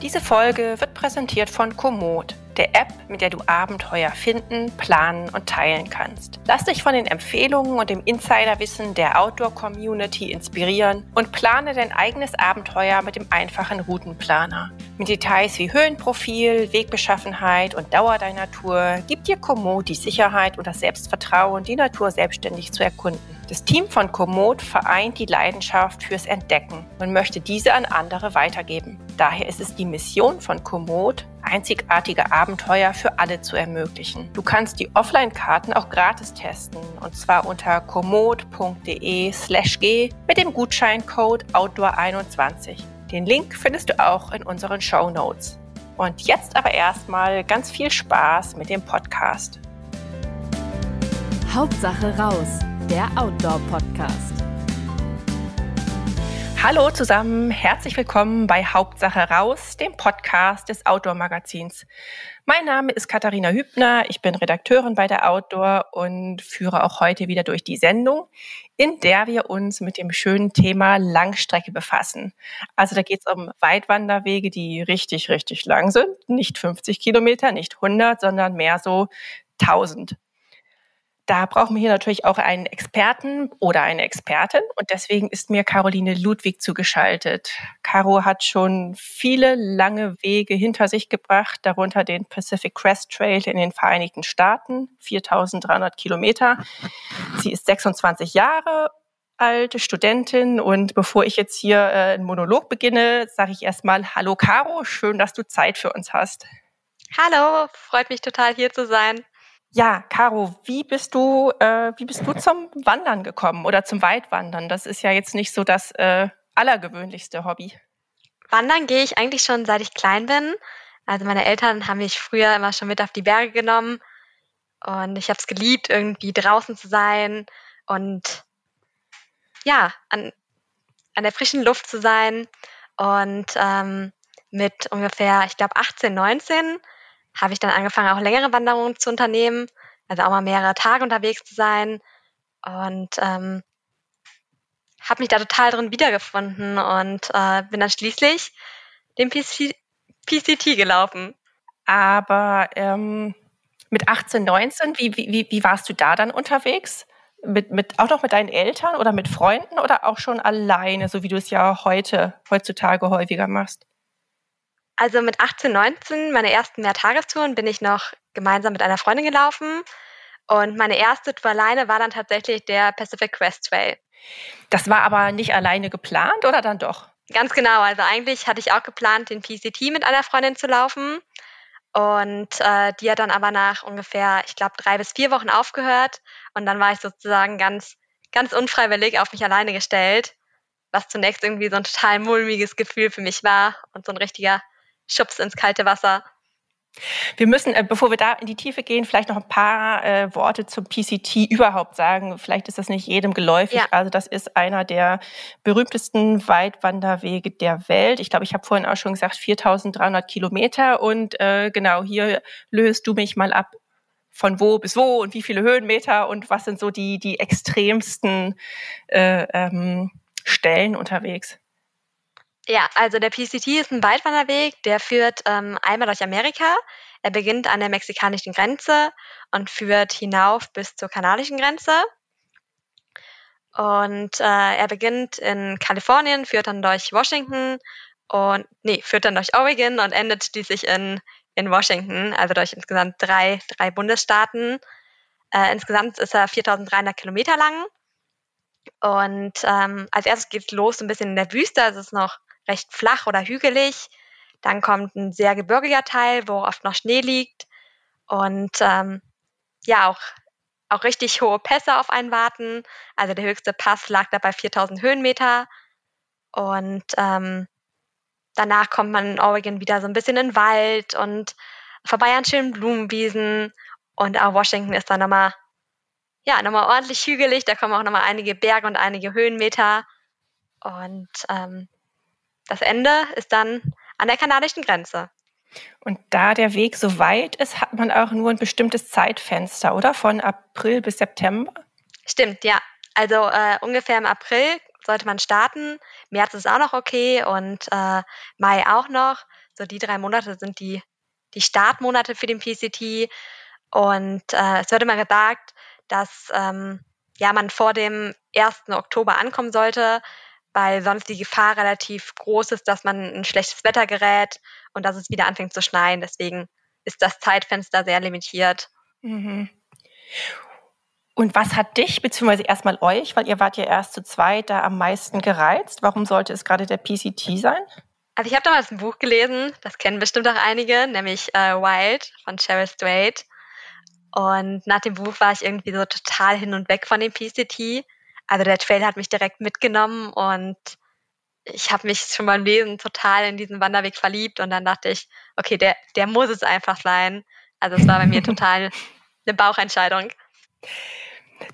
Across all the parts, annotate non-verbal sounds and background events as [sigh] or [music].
Diese Folge wird präsentiert von Komoot, der App, mit der du Abenteuer finden, planen und teilen kannst. Lass dich von den Empfehlungen und dem Insiderwissen der Outdoor-Community inspirieren und plane dein eigenes Abenteuer mit dem einfachen Routenplaner. Mit Details wie Höhenprofil, Wegbeschaffenheit und Dauer deiner Tour gibt dir Komoot die Sicherheit und das Selbstvertrauen, die Natur selbstständig zu erkunden. Das Team von Komoot vereint die Leidenschaft fürs Entdecken und möchte diese an andere weitergeben. Daher ist es die Mission von Komoot, einzigartige Abenteuer für alle zu ermöglichen. Du kannst die Offline-Karten auch gratis testen und zwar unter komoot.de/g mit dem Gutscheincode Outdoor21. Den Link findest du auch in unseren Show Notes. Und jetzt aber erstmal ganz viel Spaß mit dem Podcast. Hauptsache raus der Outdoor-Podcast. Hallo zusammen, herzlich willkommen bei Hauptsache raus, dem Podcast des Outdoor-Magazins. Mein Name ist Katharina Hübner, ich bin Redakteurin bei der Outdoor und führe auch heute wieder durch die Sendung, in der wir uns mit dem schönen Thema Langstrecke befassen. Also da geht es um Weitwanderwege, die richtig, richtig lang sind. Nicht 50 Kilometer, nicht 100, sondern mehr so 1000. Da brauchen wir hier natürlich auch einen Experten oder eine Expertin und deswegen ist mir Caroline Ludwig zugeschaltet. Caro hat schon viele lange Wege hinter sich gebracht, darunter den Pacific Crest Trail in den Vereinigten Staaten, 4300 Kilometer. Sie ist 26 Jahre alte Studentin und bevor ich jetzt hier äh, einen Monolog beginne, sage ich erstmal Hallo Caro, schön, dass du Zeit für uns hast. Hallo, freut mich total hier zu sein. Ja, Caro, wie bist du, äh, wie bist du zum Wandern gekommen oder zum Weitwandern? Das ist ja jetzt nicht so das äh, allergewöhnlichste Hobby. Wandern gehe ich eigentlich schon seit ich klein bin. Also meine Eltern haben mich früher immer schon mit auf die Berge genommen und ich habe es geliebt, irgendwie draußen zu sein und ja, an, an der frischen Luft zu sein. Und ähm, mit ungefähr, ich glaube, 18, 19 habe ich dann angefangen, auch längere Wanderungen zu unternehmen, also auch mal mehrere Tage unterwegs zu sein und ähm, habe mich da total drin wiedergefunden und äh, bin dann schließlich den PC PCT gelaufen. Aber ähm, mit 18, 19, wie, wie, wie warst du da dann unterwegs? Mit, mit, auch noch mit deinen Eltern oder mit Freunden oder auch schon alleine, so wie du es ja heute, heutzutage häufiger machst? Also mit 18, 19, meine ersten Mehrtagestouren, bin ich noch gemeinsam mit einer Freundin gelaufen. Und meine erste Tour alleine war dann tatsächlich der Pacific Crest Trail. Das war aber nicht alleine geplant oder dann doch? Ganz genau. Also eigentlich hatte ich auch geplant, den PCT mit einer Freundin zu laufen. Und äh, die hat dann aber nach ungefähr, ich glaube, drei bis vier Wochen aufgehört. Und dann war ich sozusagen ganz, ganz unfreiwillig auf mich alleine gestellt, was zunächst irgendwie so ein total mulmiges Gefühl für mich war und so ein richtiger Schubs ins kalte Wasser. Wir müssen, äh, bevor wir da in die Tiefe gehen, vielleicht noch ein paar äh, Worte zum PCT überhaupt sagen. Vielleicht ist das nicht jedem geläufig. Ja. Also das ist einer der berühmtesten Weitwanderwege der Welt. Ich glaube, ich habe vorhin auch schon gesagt, 4.300 Kilometer. Und äh, genau, hier löst du mich mal ab, von wo bis wo und wie viele Höhenmeter und was sind so die, die extremsten äh, ähm, Stellen unterwegs. Ja, also der PCT ist ein Weitwanderweg, der führt ähm, einmal durch Amerika. Er beginnt an der mexikanischen Grenze und führt hinauf bis zur kanadischen Grenze. Und äh, er beginnt in Kalifornien, führt dann durch Washington und nee, führt dann durch Oregon und endet schließlich in, in Washington, also durch insgesamt drei, drei Bundesstaaten. Äh, insgesamt ist er 4300 Kilometer lang. Und ähm, als erstes geht es los, so ein bisschen in der Wüste. Also es ist noch recht flach oder hügelig. Dann kommt ein sehr gebirgiger Teil, wo oft noch Schnee liegt. Und ähm, ja, auch, auch richtig hohe Pässe auf einen warten. Also der höchste Pass lag da bei 4000 Höhenmeter. Und ähm, danach kommt man in Oregon wieder so ein bisschen in den Wald und vorbei an schönen Blumenwiesen. Und auch Washington ist dann nochmal, ja, nochmal ordentlich hügelig. Da kommen auch nochmal einige Berge und einige Höhenmeter. Und ähm, das Ende ist dann an der kanadischen Grenze. Und da der Weg so weit ist, hat man auch nur ein bestimmtes Zeitfenster, oder? Von April bis September? Stimmt, ja. Also äh, ungefähr im April sollte man starten. März ist auch noch okay und äh, Mai auch noch. So die drei Monate sind die, die Startmonate für den PCT. Und äh, es wird immer gesagt, dass ähm, ja, man vor dem 1. Oktober ankommen sollte, weil sonst die Gefahr relativ groß ist, dass man in schlechtes Wetter gerät und dass es wieder anfängt zu schneien. Deswegen ist das Zeitfenster sehr limitiert. Mhm. Und was hat dich, beziehungsweise erstmal euch, weil ihr wart ja erst zu zweit, da am meisten gereizt? Warum sollte es gerade der PCT sein? Also ich habe damals ein Buch gelesen, das kennen bestimmt auch einige, nämlich äh, Wild von Cheryl Strait. Und nach dem Buch war ich irgendwie so total hin und weg von dem PCT. Also der Trail hat mich direkt mitgenommen und ich habe mich schon beim Lesen total in diesen Wanderweg verliebt und dann dachte ich, okay, der, der muss es einfach sein. Also es war bei mir [laughs] total eine Bauchentscheidung.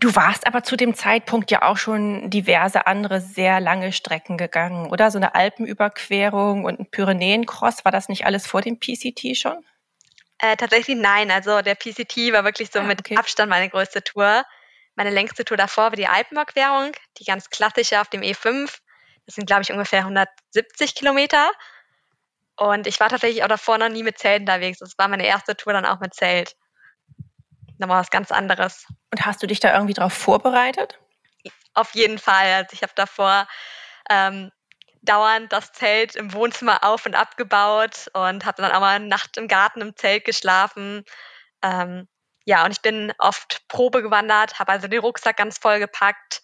Du warst aber zu dem Zeitpunkt ja auch schon diverse andere sehr lange Strecken gegangen, oder? So eine Alpenüberquerung und ein Pyrenäencross. War das nicht alles vor dem PCT schon? Äh, tatsächlich nein. Also der PCT war wirklich so ah, mit okay. Abstand meine größte Tour. Meine längste Tour davor war die Alpenüberquerung, die ganz klassische auf dem E5. Das sind, glaube ich, ungefähr 170 Kilometer. Und ich war tatsächlich auch davor noch nie mit Zelt unterwegs. Das war meine erste Tour dann auch mit Zelt. Nochmal was ganz anderes. Und hast du dich da irgendwie drauf vorbereitet? Auf jeden Fall. Also ich habe davor ähm, dauernd das Zelt im Wohnzimmer auf und abgebaut und habe dann auch mal eine Nacht im Garten im Zelt geschlafen. Ähm, ja, und ich bin oft Probe gewandert, habe also den Rucksack ganz voll gepackt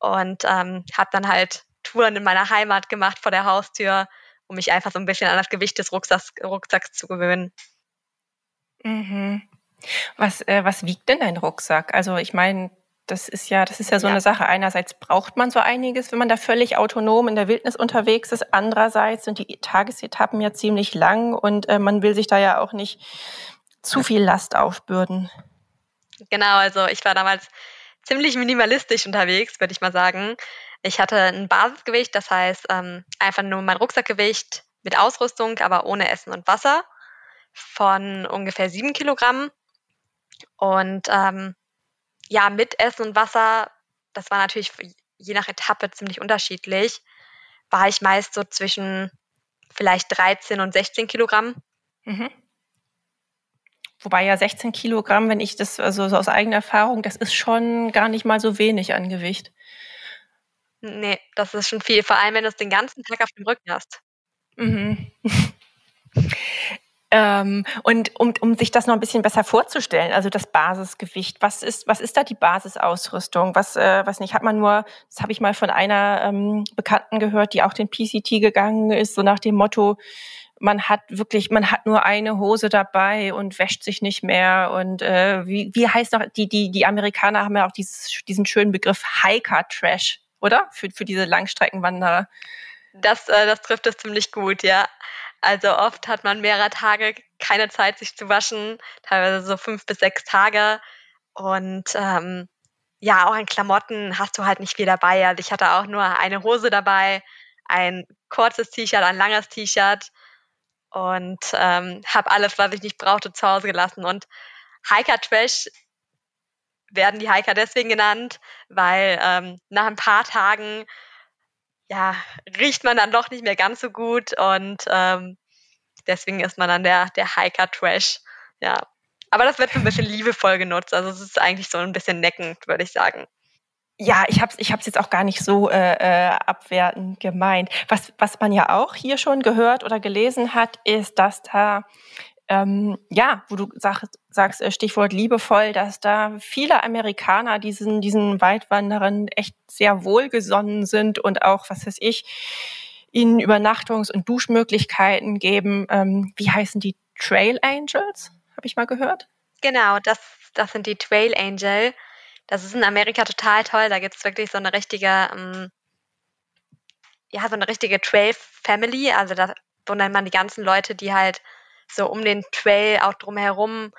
und ähm, habe dann halt Touren in meiner Heimat gemacht vor der Haustür, um mich einfach so ein bisschen an das Gewicht des Rucksacks, Rucksacks zu gewöhnen. Mhm. Was, äh, was wiegt denn dein Rucksack? Also ich meine, das ist ja, das ist ja so ja. eine Sache. Einerseits braucht man so einiges, wenn man da völlig autonom in der Wildnis unterwegs ist. Andererseits sind die Tagesetappen ja ziemlich lang und äh, man will sich da ja auch nicht zu viel Last aufbürden. Genau, also ich war damals ziemlich minimalistisch unterwegs, würde ich mal sagen. Ich hatte ein Basisgewicht, das heißt ähm, einfach nur mein Rucksackgewicht mit Ausrüstung, aber ohne Essen und Wasser von ungefähr sieben Kilogramm. Und ähm, ja, mit Essen und Wasser, das war natürlich je nach Etappe ziemlich unterschiedlich, war ich meist so zwischen vielleicht 13 und 16 Kilogramm. Mhm. Wobei ja 16 Kilogramm, wenn ich das, also so aus eigener Erfahrung, das ist schon gar nicht mal so wenig an Gewicht. Nee, das ist schon viel, vor allem wenn du es den ganzen Tag auf dem Rücken hast. Mhm. [laughs] ähm, und um, um sich das noch ein bisschen besser vorzustellen, also das Basisgewicht, was ist, was ist da die Basisausrüstung? Was, äh, was nicht, hat man nur, das habe ich mal von einer ähm, Bekannten gehört, die auch den PCT gegangen ist, so nach dem Motto, man hat wirklich, man hat nur eine Hose dabei und wäscht sich nicht mehr. Und äh, wie, wie heißt noch, die, die, die Amerikaner haben ja auch dieses, diesen schönen Begriff Hiker-Trash, oder? Für, für diese Langstreckenwanderer. Das, äh, das trifft es ziemlich gut, ja. Also oft hat man mehrere Tage keine Zeit, sich zu waschen, teilweise so fünf bis sechs Tage. Und ähm, ja, auch an Klamotten hast du halt nicht viel dabei. Also ich hatte auch nur eine Hose dabei, ein kurzes T-Shirt, ein langes T-Shirt und ähm, habe alles, was ich nicht brauchte, zu Hause gelassen. Und Hiker Trash werden die Hiker deswegen genannt, weil ähm, nach ein paar Tagen ja, riecht man dann doch nicht mehr ganz so gut und ähm, deswegen ist man dann der, der Hiker Trash. Ja. Aber das wird so ein bisschen liebevoll genutzt. Also es ist eigentlich so ein bisschen neckend, würde ich sagen. Ja, ich habe es ich hab's jetzt auch gar nicht so äh, äh, abwertend gemeint. Was, was man ja auch hier schon gehört oder gelesen hat, ist, dass da, ähm, ja, wo du sag, sagst, äh, Stichwort liebevoll, dass da viele Amerikaner diesen, diesen Weitwanderern echt sehr wohlgesonnen sind und auch, was weiß ich, ihnen Übernachtungs- und Duschmöglichkeiten geben. Ähm, wie heißen die? Trail Angels, habe ich mal gehört. Genau, das, das sind die Trail Angel. Das ist in Amerika total toll. Da gibt es wirklich so eine richtige, ähm, ja, so eine richtige Trail-Family. Also da, nennt man die ganzen Leute, die halt so um den Trail auch drumherum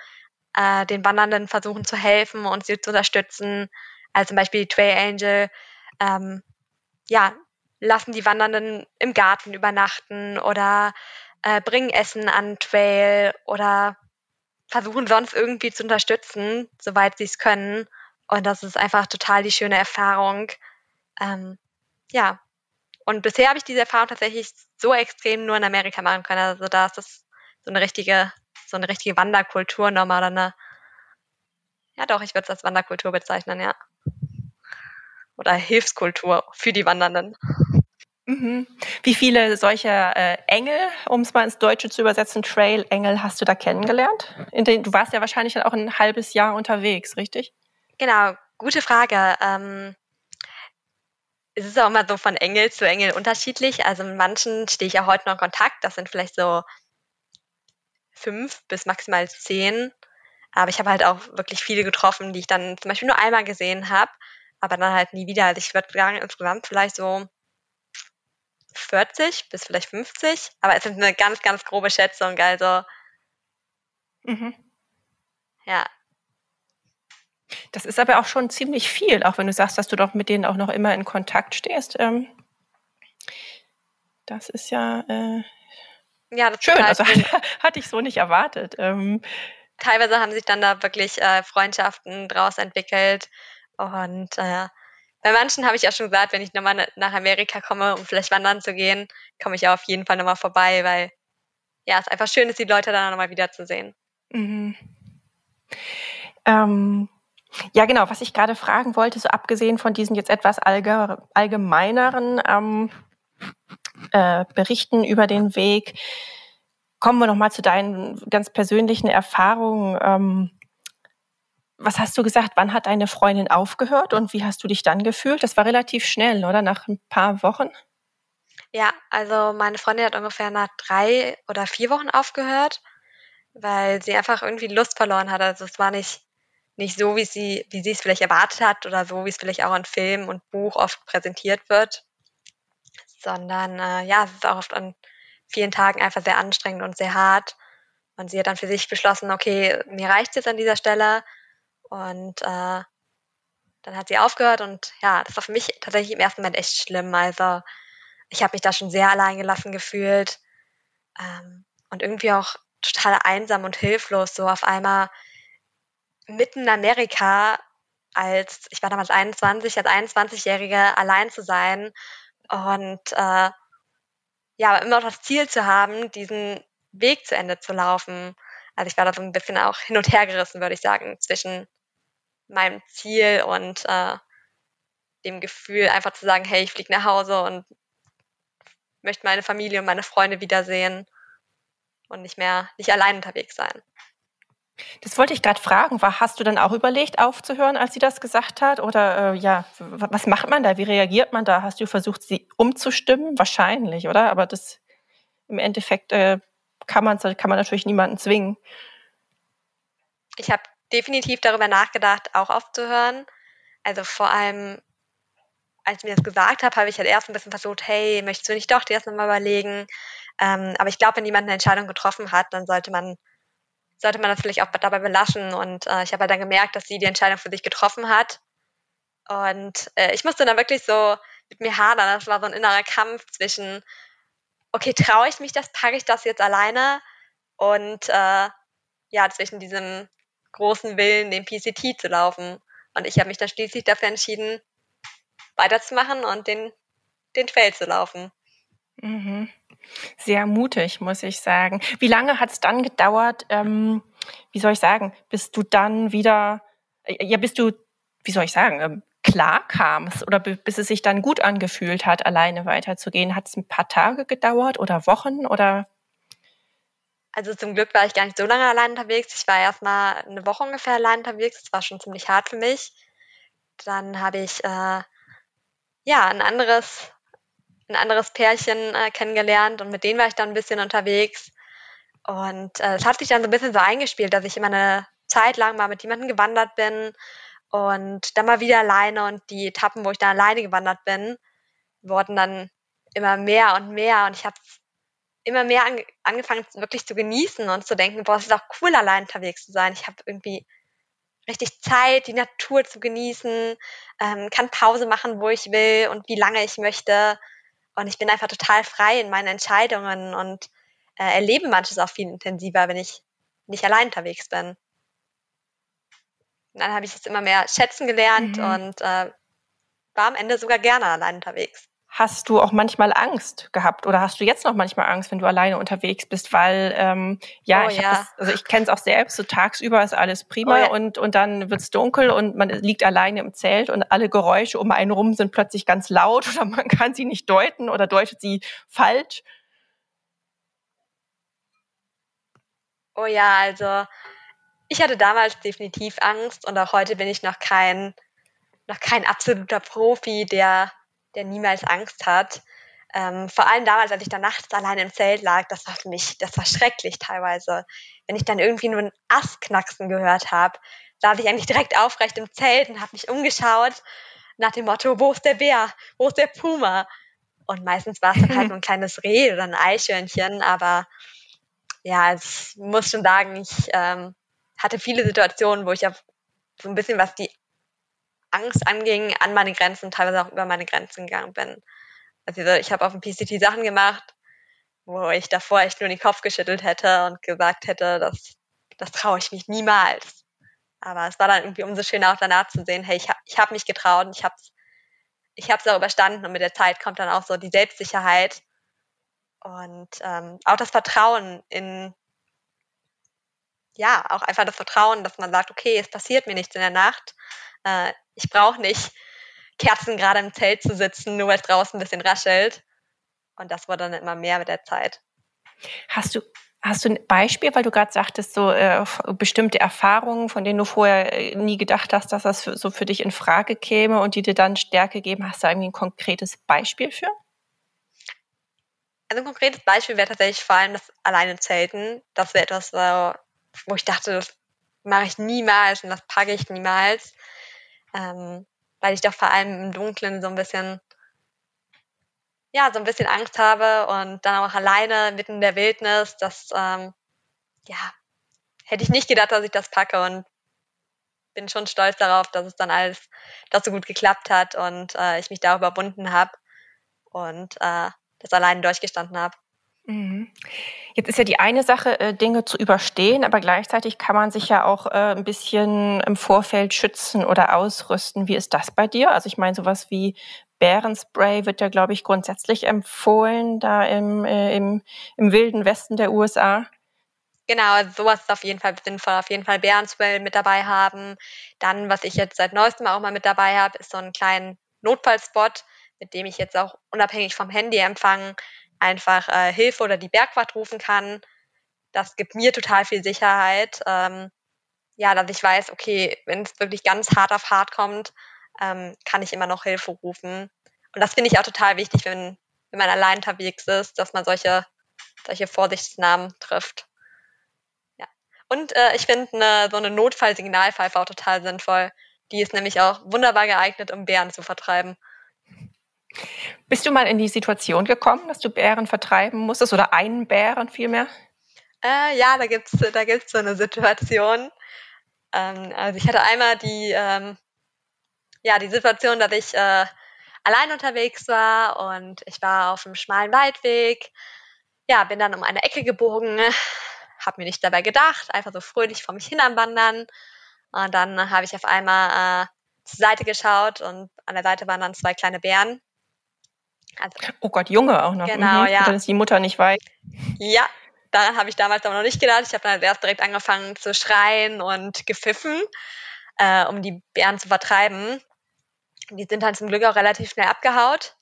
äh, den Wandernden versuchen zu helfen und sie zu unterstützen. Also zum Beispiel die Trail Angel, ähm, ja, lassen die Wandernden im Garten übernachten oder äh, bringen Essen an Trail oder versuchen sonst irgendwie zu unterstützen, soweit sie es können. Und das ist einfach total die schöne Erfahrung. Ähm, ja, und bisher habe ich diese Erfahrung tatsächlich so extrem nur in Amerika machen können. Also da ist das so eine richtige, so eine richtige Wanderkultur nochmal eine, ja doch, ich würde es als Wanderkultur bezeichnen, ja. Oder Hilfskultur für die Wandernden. Mhm. Wie viele solcher äh, Engel, um es mal ins Deutsche zu übersetzen, Trail-Engel hast du da kennengelernt? Den, du warst ja wahrscheinlich dann auch ein halbes Jahr unterwegs, richtig? Genau, gute Frage. Ähm, es ist auch immer so von Engel zu Engel unterschiedlich. Also mit manchen stehe ich ja heute noch in Kontakt. Das sind vielleicht so fünf bis maximal zehn. Aber ich habe halt auch wirklich viele getroffen, die ich dann zum Beispiel nur einmal gesehen habe, aber dann halt nie wieder. Also ich würde sagen, insgesamt vielleicht so 40 bis vielleicht 50. Aber es ist eine ganz, ganz grobe Schätzung. Also mhm. ja, das ist aber auch schon ziemlich viel, auch wenn du sagst, dass du doch mit denen auch noch immer in Kontakt stehst. Ähm, das ist ja, äh, ja das schön. Also hat, [laughs] hatte ich so nicht erwartet. Ähm, Teilweise haben sich dann da wirklich äh, Freundschaften draus entwickelt. Und äh, bei manchen habe ich auch schon gesagt, wenn ich nochmal nach Amerika komme, um vielleicht wandern zu gehen, komme ich auf jeden Fall nochmal vorbei, weil ja, es einfach schön ist, die Leute dann nochmal wiederzusehen. Mhm. Ähm, ja, genau. Was ich gerade fragen wollte, so abgesehen von diesen jetzt etwas allgemeineren ähm, äh, Berichten über den Weg, kommen wir noch mal zu deinen ganz persönlichen Erfahrungen. Ähm, was hast du gesagt? Wann hat deine Freundin aufgehört und wie hast du dich dann gefühlt? Das war relativ schnell, oder? Nach ein paar Wochen? Ja, also meine Freundin hat ungefähr nach drei oder vier Wochen aufgehört, weil sie einfach irgendwie Lust verloren hat. Also es war nicht nicht so, wie sie, wie sie es vielleicht erwartet hat oder so, wie es vielleicht auch in Film und Buch oft präsentiert wird, sondern äh, ja, es ist auch oft an vielen Tagen einfach sehr anstrengend und sehr hart. Und sie hat dann für sich beschlossen, okay, mir reicht es jetzt an dieser Stelle. Und äh, dann hat sie aufgehört und ja, das war für mich tatsächlich im ersten Moment echt schlimm. Also ich habe mich da schon sehr allein gelassen gefühlt ähm, und irgendwie auch total einsam und hilflos. So auf einmal mitten in Amerika als, ich war damals 21, als 21-Jährige allein zu sein und äh, ja, immer das Ziel zu haben, diesen Weg zu Ende zu laufen. Also ich war da so ein bisschen auch hin und her gerissen, würde ich sagen, zwischen meinem Ziel und äh, dem Gefühl, einfach zu sagen, hey, ich fliege nach Hause und möchte meine Familie und meine Freunde wiedersehen und nicht mehr nicht allein unterwegs sein. Das wollte ich gerade fragen. Hast du dann auch überlegt, aufzuhören, als sie das gesagt hat? Oder äh, ja, was macht man da? Wie reagiert man da? Hast du versucht, sie umzustimmen? Wahrscheinlich, oder? Aber das im Endeffekt äh, kann, man, kann man natürlich niemanden zwingen. Ich habe definitiv darüber nachgedacht, auch aufzuhören. Also vor allem, als ich mir das gesagt habe, habe ich halt erst ein bisschen versucht, hey, möchtest du nicht doch dir erst nochmal überlegen? Ähm, aber ich glaube, wenn jemand eine Entscheidung getroffen hat, dann sollte man sollte man das vielleicht auch dabei belassen. Und äh, ich habe halt dann gemerkt, dass sie die Entscheidung für sich getroffen hat. Und äh, ich musste dann wirklich so mit mir hadern. Das war so ein innerer Kampf zwischen, okay, traue ich mich das, packe ich das jetzt alleine? Und äh, ja, zwischen diesem großen Willen, den PCT zu laufen. Und ich habe mich dann schließlich dafür entschieden, weiterzumachen und den, den Trail zu laufen. Mhm. Sehr mutig, muss ich sagen. Wie lange hat es dann gedauert, ähm, wie soll ich sagen, bis du dann wieder, äh, ja, bis du, wie soll ich sagen, ähm, klar kamst oder bis es sich dann gut angefühlt hat, alleine weiterzugehen? Hat es ein paar Tage gedauert oder Wochen oder? Also zum Glück war ich gar nicht so lange allein unterwegs. Ich war erst mal eine Woche ungefähr allein unterwegs. Das war schon ziemlich hart für mich. Dann habe ich äh, ja ein anderes ein anderes Pärchen äh, kennengelernt und mit denen war ich dann ein bisschen unterwegs. Und äh, es hat sich dann so ein bisschen so eingespielt, dass ich immer eine Zeit lang mal mit jemandem gewandert bin und dann mal wieder alleine und die Etappen, wo ich dann alleine gewandert bin, wurden dann immer mehr und mehr und ich habe immer mehr an, angefangen wirklich zu genießen und zu denken, boah, es ist auch cool, allein unterwegs zu sein. Ich habe irgendwie richtig Zeit, die Natur zu genießen, ähm, kann Pause machen, wo ich will und wie lange ich möchte. Und ich bin einfach total frei in meinen Entscheidungen und äh, erlebe manches auch viel intensiver, wenn ich nicht allein unterwegs bin. Und dann habe ich es immer mehr schätzen gelernt mhm. und äh, war am Ende sogar gerne allein unterwegs. Hast du auch manchmal Angst gehabt oder hast du jetzt noch manchmal Angst, wenn du alleine unterwegs bist? Weil ähm, ja, Oh ich, ja. das, also ich kenne es auch selbst. So tagsüber ist alles prima Oh ja. und und dann wird's dunkel und man liegt alleine im Zelt und alle Geräusche um einen rum sind plötzlich ganz laut [laughs] oder man kann sie nicht deuten oder deutet sie falsch. Oh ja, also ich hatte damals definitiv Angst und auch heute bin ich noch kein, noch kein absoluter Profi, der, der niemals Angst hat. Ähm, vor allem damals, als ich dann nachts allein im Zelt lag, das war für mich, das war schrecklich teilweise. Wenn ich dann irgendwie nur einen Ast knacksen gehört habe, saß ich eigentlich direkt aufrecht im Zelt und habe mich umgeschaut nach dem Motto, wo ist der Bär? Wo ist der Puma? Und meistens war es dann halt [laughs] nur ein kleines Reh oder ein Eichhörnchen, aber ja, ich muss schon sagen, ich ähm, hatte viele Situationen, wo ich auf so ein bisschen, was die Angst anging, an meine Grenzen, teilweise auch über meine Grenzen gegangen bin. Also ich habe auf dem PCT Sachen gemacht, wo ich davor echt nur den Kopf geschüttelt hätte und gesagt hätte, das, das traue ich mich niemals. Aber es war dann irgendwie umso schöner auch danach zu sehen, hey, ich habe ich hab mich getraut und ich habe es ich hab's auch überstanden und mit der Zeit kommt dann auch so die Selbstsicherheit und ähm, auch das Vertrauen in, ja, auch einfach das Vertrauen, dass man sagt, okay, es passiert mir nichts in der Nacht. Äh, ich brauche nicht Kerzen gerade im Zelt zu sitzen, nur weil es draußen ein bisschen raschelt. Und das wurde dann immer mehr mit der Zeit. Hast du Hast du ein Beispiel, weil du gerade sagtest, so äh, bestimmte Erfahrungen, von denen du vorher äh, nie gedacht hast, dass das für, so für dich in Frage käme und die dir dann Stärke geben? Hast du irgendwie ein konkretes Beispiel für? Also ein konkretes Beispiel wäre tatsächlich vor allem das alleine Zelten. Das wäre etwas, wo ich dachte, das mache ich niemals und das packe ich niemals. Ähm, weil ich doch vor allem im Dunkeln so ein bisschen, ja, so ein bisschen Angst habe und dann auch alleine mitten in der Wildnis, das, ähm, ja, hätte ich nicht gedacht, dass ich das packe und bin schon stolz darauf, dass es dann alles doch so gut geklappt hat und äh, ich mich da überwunden habe und äh, das alleine durchgestanden habe. Mhm. Jetzt ist ja die eine Sache, äh, Dinge zu überstehen, aber gleichzeitig kann man sich ja auch äh, ein bisschen im Vorfeld schützen oder ausrüsten. Wie ist das bei dir? Also ich meine, sowas wie Bärenspray wird ja, glaube ich, grundsätzlich empfohlen, da im, äh, im, im wilden Westen der USA. Genau, also sowas ist auf jeden Fall sinnvoll. Auf jeden Fall Bärenspray mit dabei haben. Dann, was ich jetzt seit neuestem auch mal mit dabei habe, ist so einen kleinen Notfallspot, mit dem ich jetzt auch unabhängig vom Handyempfang einfach äh, Hilfe oder die Bergwacht rufen kann. Das gibt mir total viel Sicherheit. Ähm, ja, dass ich weiß, okay, wenn es wirklich ganz hart auf hart kommt, ähm, kann ich immer noch Hilfe rufen. Und das finde ich auch total wichtig, wenn, wenn man allein unterwegs ist, dass man solche, solche Vorsichtsnamen trifft. Ja. Und äh, ich finde ne, so eine Notfallsignalpfeife auch total sinnvoll. Die ist nämlich auch wunderbar geeignet, um Bären zu vertreiben. Bist du mal in die Situation gekommen, dass du Bären vertreiben musstest oder einen Bären vielmehr? Äh, ja, da gibt's da gibt's so eine Situation. Ähm, also ich hatte einmal die, ähm, ja, die Situation, dass ich äh, allein unterwegs war und ich war auf einem schmalen Waldweg. Ja, bin dann um eine Ecke gebogen, habe mir nicht dabei gedacht, einfach so fröhlich vor mich hin am Wandern. Und dann habe ich auf einmal äh, zur Seite geschaut und an der Seite waren dann zwei kleine Bären. Also, oh Gott, Junge auch noch. Genau, mhm. ja. Ist die Mutter nicht weit. Ja, daran habe ich damals aber noch nicht gedacht. Ich habe dann erst direkt angefangen zu schreien und gepfiffen, äh, um die Bären zu vertreiben. Die sind dann zum Glück auch relativ schnell abgehaut.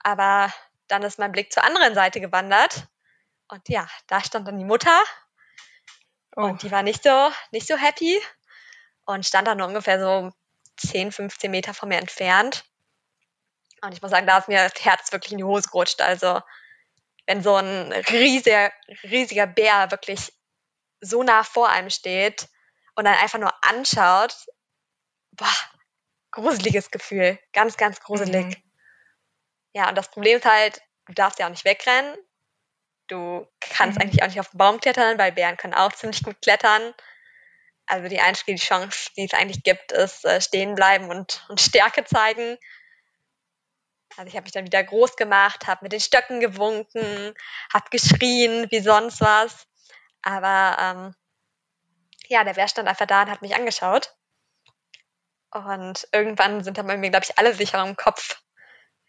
Aber dann ist mein Blick zur anderen Seite gewandert. Und ja, da stand dann die Mutter. Oh. Und die war nicht so, nicht so happy. Und stand dann nur ungefähr so 10, 15 Meter von mir entfernt. Und ich muss sagen, da ist mir das Herz wirklich in die Hose gerutscht. Also, wenn so ein riesiger, riesiger Bär wirklich so nah vor einem steht und dann einfach nur anschaut, boah, gruseliges Gefühl. Ganz, ganz gruselig. Mhm. Ja, und das Problem ist halt, du darfst ja auch nicht wegrennen. Du kannst mhm. eigentlich auch nicht auf den Baum klettern, weil Bären können auch ziemlich gut klettern. Also die einzige Chance, die es eigentlich gibt, ist äh, stehen bleiben und, und Stärke zeigen. Also ich habe mich dann wieder groß gemacht, habe mit den Stöcken gewunken, habe geschrien, wie sonst was. Aber ähm, ja, der Bär stand einfach da und hat mich angeschaut. Und irgendwann sind dann bei mir, glaube ich, alle Sicher im Kopf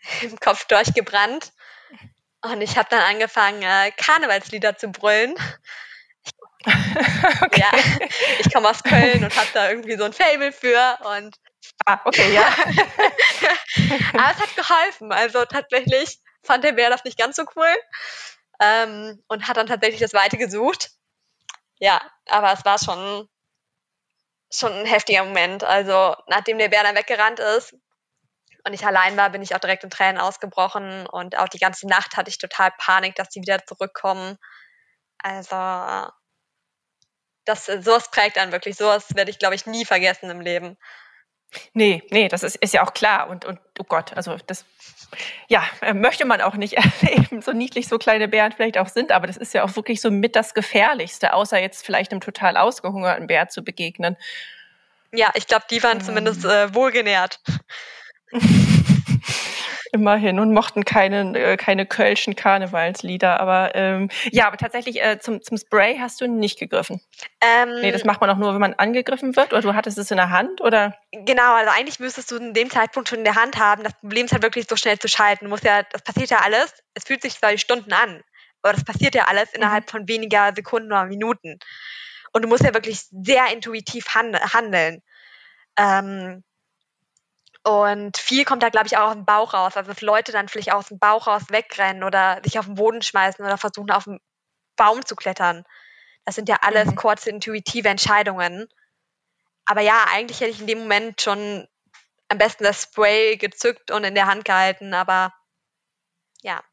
[laughs] im Kopf durchgebrannt. Und ich habe dann angefangen, äh, Karnevalslieder zu brüllen. [laughs] okay. Ja, [laughs] ich komme aus Köln und habe da irgendwie so ein Fable für und Ah, okay, ja. [laughs] Aber es hat geholfen. Also tatsächlich fand der Bär das nicht ganz so cool ähm, und hat dann tatsächlich das Weite gesucht. Ja, aber es war schon, schon ein heftiger Moment. Also nachdem der Bär dann weggerannt ist und ich allein war, bin ich auch direkt in Tränen ausgebrochen und auch die ganze Nacht hatte ich total Panik, dass sie wieder zurückkommen. Also das, sowas prägt einen wirklich. Sowas werde ich, glaube ich, nie vergessen im Leben. Nee, nee, das ist, ist ja auch klar. Und, und oh Gott, also das ja, äh, möchte man auch nicht [laughs] erleben, so niedlich so kleine Bären vielleicht auch sind, aber das ist ja auch wirklich so mit das Gefährlichste, außer jetzt vielleicht einem total ausgehungerten Bär zu begegnen. Ja, ich glaube, die waren ähm. zumindest äh, wohlgenährt. [laughs] Immerhin und mochten keine, äh, keine kölschen Karnevalslieder. Aber ähm, ja, aber tatsächlich äh, zum, zum Spray hast du nicht gegriffen. Ähm, nee, das macht man auch nur, wenn man angegriffen wird. Oder du hattest es in der Hand, oder? Genau, also eigentlich müsstest du in dem Zeitpunkt schon in der Hand haben. Das Problem ist halt wirklich so schnell zu schalten. Du musst ja, das passiert ja alles. Es fühlt sich zwar Stunden an, aber das passiert ja alles innerhalb mhm. von weniger Sekunden oder Minuten. Und du musst ja wirklich sehr intuitiv handeln. Ähm, und viel kommt da, glaube ich, auch aus dem Bauch raus. Also, dass Leute dann vielleicht aus dem Bauch raus wegrennen oder sich auf den Boden schmeißen oder versuchen, auf den Baum zu klettern. Das sind ja alles mhm. kurze, intuitive Entscheidungen. Aber ja, eigentlich hätte ich in dem Moment schon am besten das Spray gezückt und in der Hand gehalten, aber ja.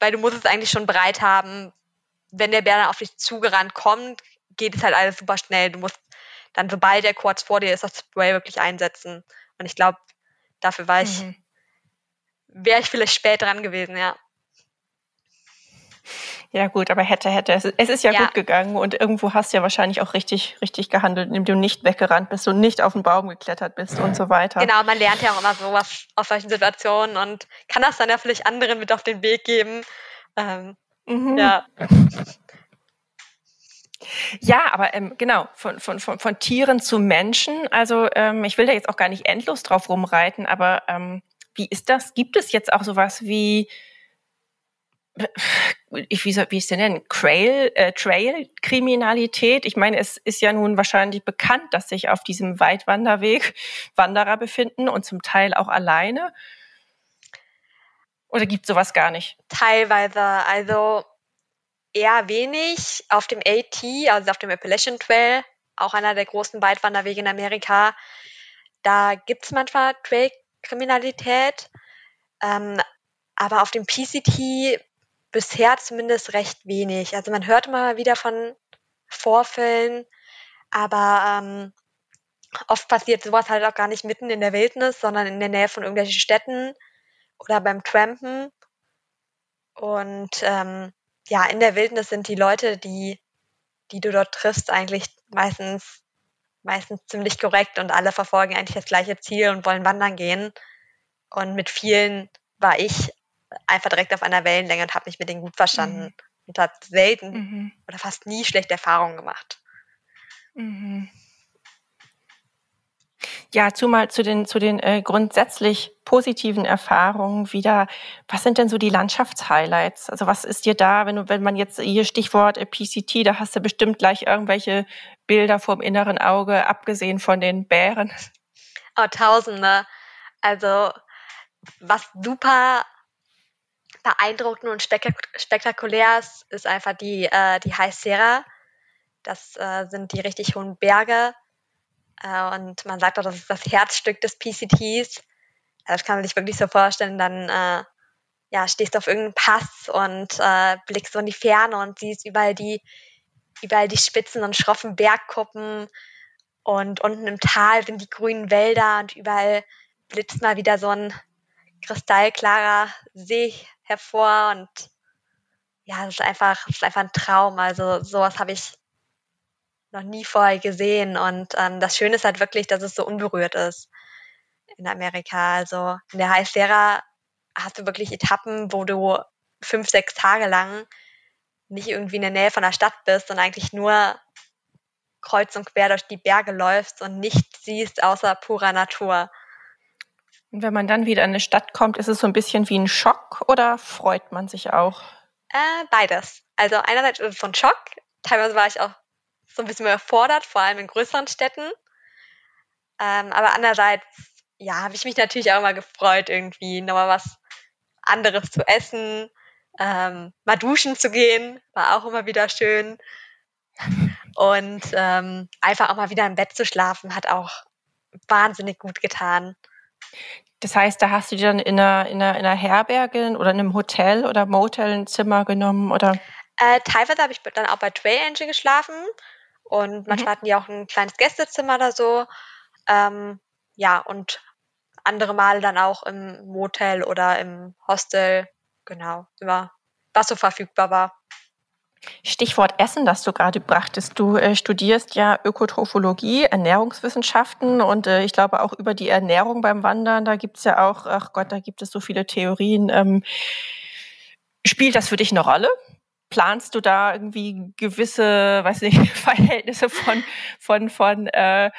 Weil du musst es eigentlich schon bereit haben. Wenn der Bär dann auf dich zugerannt kommt, geht es halt alles super schnell. Du musst dann, sobald der kurz vor dir ist, das Spray wirklich einsetzen. Und ich glaube, dafür war ich, mhm. wäre ich vielleicht spät dran gewesen, ja. Ja, gut, aber hätte, hätte. Es, es ist ja, ja, gut gegangen und irgendwo hast du ja wahrscheinlich auch richtig, richtig gehandelt, indem du nicht weggerannt bist und nicht auf den Baum geklettert bist und so weiter. Genau, man lernt ja auch immer sowas aus solchen Situationen und kann das dann ja vielleicht anderen mit auf den Weg geben. Ähm, mhm. Ja. [laughs] Ja, aber ähm, genau, von, von, von, von Tieren zu Menschen. Also ähm, ich will da jetzt auch gar nicht endlos drauf rumreiten, aber ähm, wie ist das? Gibt es jetzt auch sowas wie, ich, wie, soll, wie ich es denn nennen, Trail, äh, Trail-Kriminalität? Ich meine, es ist ja nun wahrscheinlich bekannt, dass sich auf diesem Weitwanderweg Wanderer befinden und zum Teil auch alleine. Oder gibt es sowas gar nicht? Teilweise. Also eher wenig. Auf dem AT, also auf dem Appalachian Trail, auch einer der großen Weitwanderwege in Amerika, da gibt es manchmal Trail-Kriminalität. Ähm, aber auf dem PCT bisher zumindest recht wenig. Also man hört immer wieder von Vorfällen, aber ähm, oft passiert sowas halt auch gar nicht mitten in der Wildnis, sondern in der Nähe von irgendwelchen Städten oder beim Trampen. Und ähm, ja, in der Wildnis sind die Leute, die, die du dort triffst, eigentlich meistens, meistens ziemlich korrekt und alle verfolgen eigentlich das gleiche Ziel und wollen wandern gehen. Und mit vielen war ich einfach direkt auf einer Wellenlänge und habe mich mit denen gut verstanden mhm. und hat selten mhm. oder fast nie schlechte Erfahrungen gemacht. Mhm. Ja, zumal zu den, zu den äh, grundsätzlich positiven Erfahrungen wieder. Was sind denn so die Landschaftshighlights? Also was ist dir da, wenn du, wenn man jetzt hier Stichwort äh, PCT, da hast du bestimmt gleich irgendwelche Bilder vom inneren Auge, abgesehen von den Bären. Oh, Tausende. Also was super beeindruckend und spektakulär ist, ist einfach die, äh, die High Sierra. Das äh, sind die richtig hohen Berge und man sagt auch, das ist das Herzstück des PCTs. Also das kann man sich wirklich so vorstellen. Dann äh, ja, stehst du auf irgendeinem Pass und äh, blickst so in die Ferne und siehst überall die, überall die spitzen und schroffen Bergkuppen. Und unten im Tal sind die grünen Wälder und überall blitzt mal wieder so ein kristallklarer See hervor und ja, das ist einfach, das ist einfach ein Traum. Also sowas habe ich noch nie vorher gesehen. Und ähm, das Schöne ist halt wirklich, dass es so unberührt ist in Amerika. Also in der High Sierra hast du wirklich Etappen, wo du fünf, sechs Tage lang nicht irgendwie in der Nähe von der Stadt bist und eigentlich nur kreuz und quer durch die Berge läufst und nichts siehst außer purer Natur. Und wenn man dann wieder in eine Stadt kommt, ist es so ein bisschen wie ein Schock oder freut man sich auch? Äh, beides. Also einerseits ist es so ein Schock. Teilweise war ich auch so ein bisschen überfordert, vor allem in größeren Städten. Ähm, aber andererseits, ja, habe ich mich natürlich auch immer gefreut, irgendwie nochmal was anderes zu essen, ähm, mal duschen zu gehen, war auch immer wieder schön. Und ähm, einfach auch mal wieder im Bett zu schlafen, hat auch wahnsinnig gut getan. Das heißt, da hast du dir dann in einer, in einer, in einer Herberge oder in einem Hotel oder Motel ein Zimmer genommen oder? Äh, teilweise habe ich dann auch bei Trail Angel geschlafen und manchmal mhm. hatten die auch ein kleines Gästezimmer oder so. Ähm, ja, und andere Male dann auch im Motel oder im Hostel. Genau, immer was so verfügbar war. Stichwort Essen, das du gerade brachtest. Du äh, studierst ja Ökotrophologie, Ernährungswissenschaften und äh, ich glaube auch über die Ernährung beim Wandern, da gibt es ja auch, ach Gott, da gibt es so viele Theorien. Ähm, spielt das für dich eine Rolle? Planst du da irgendwie gewisse, weiß nicht, [laughs] Verhältnisse von, von, von, äh,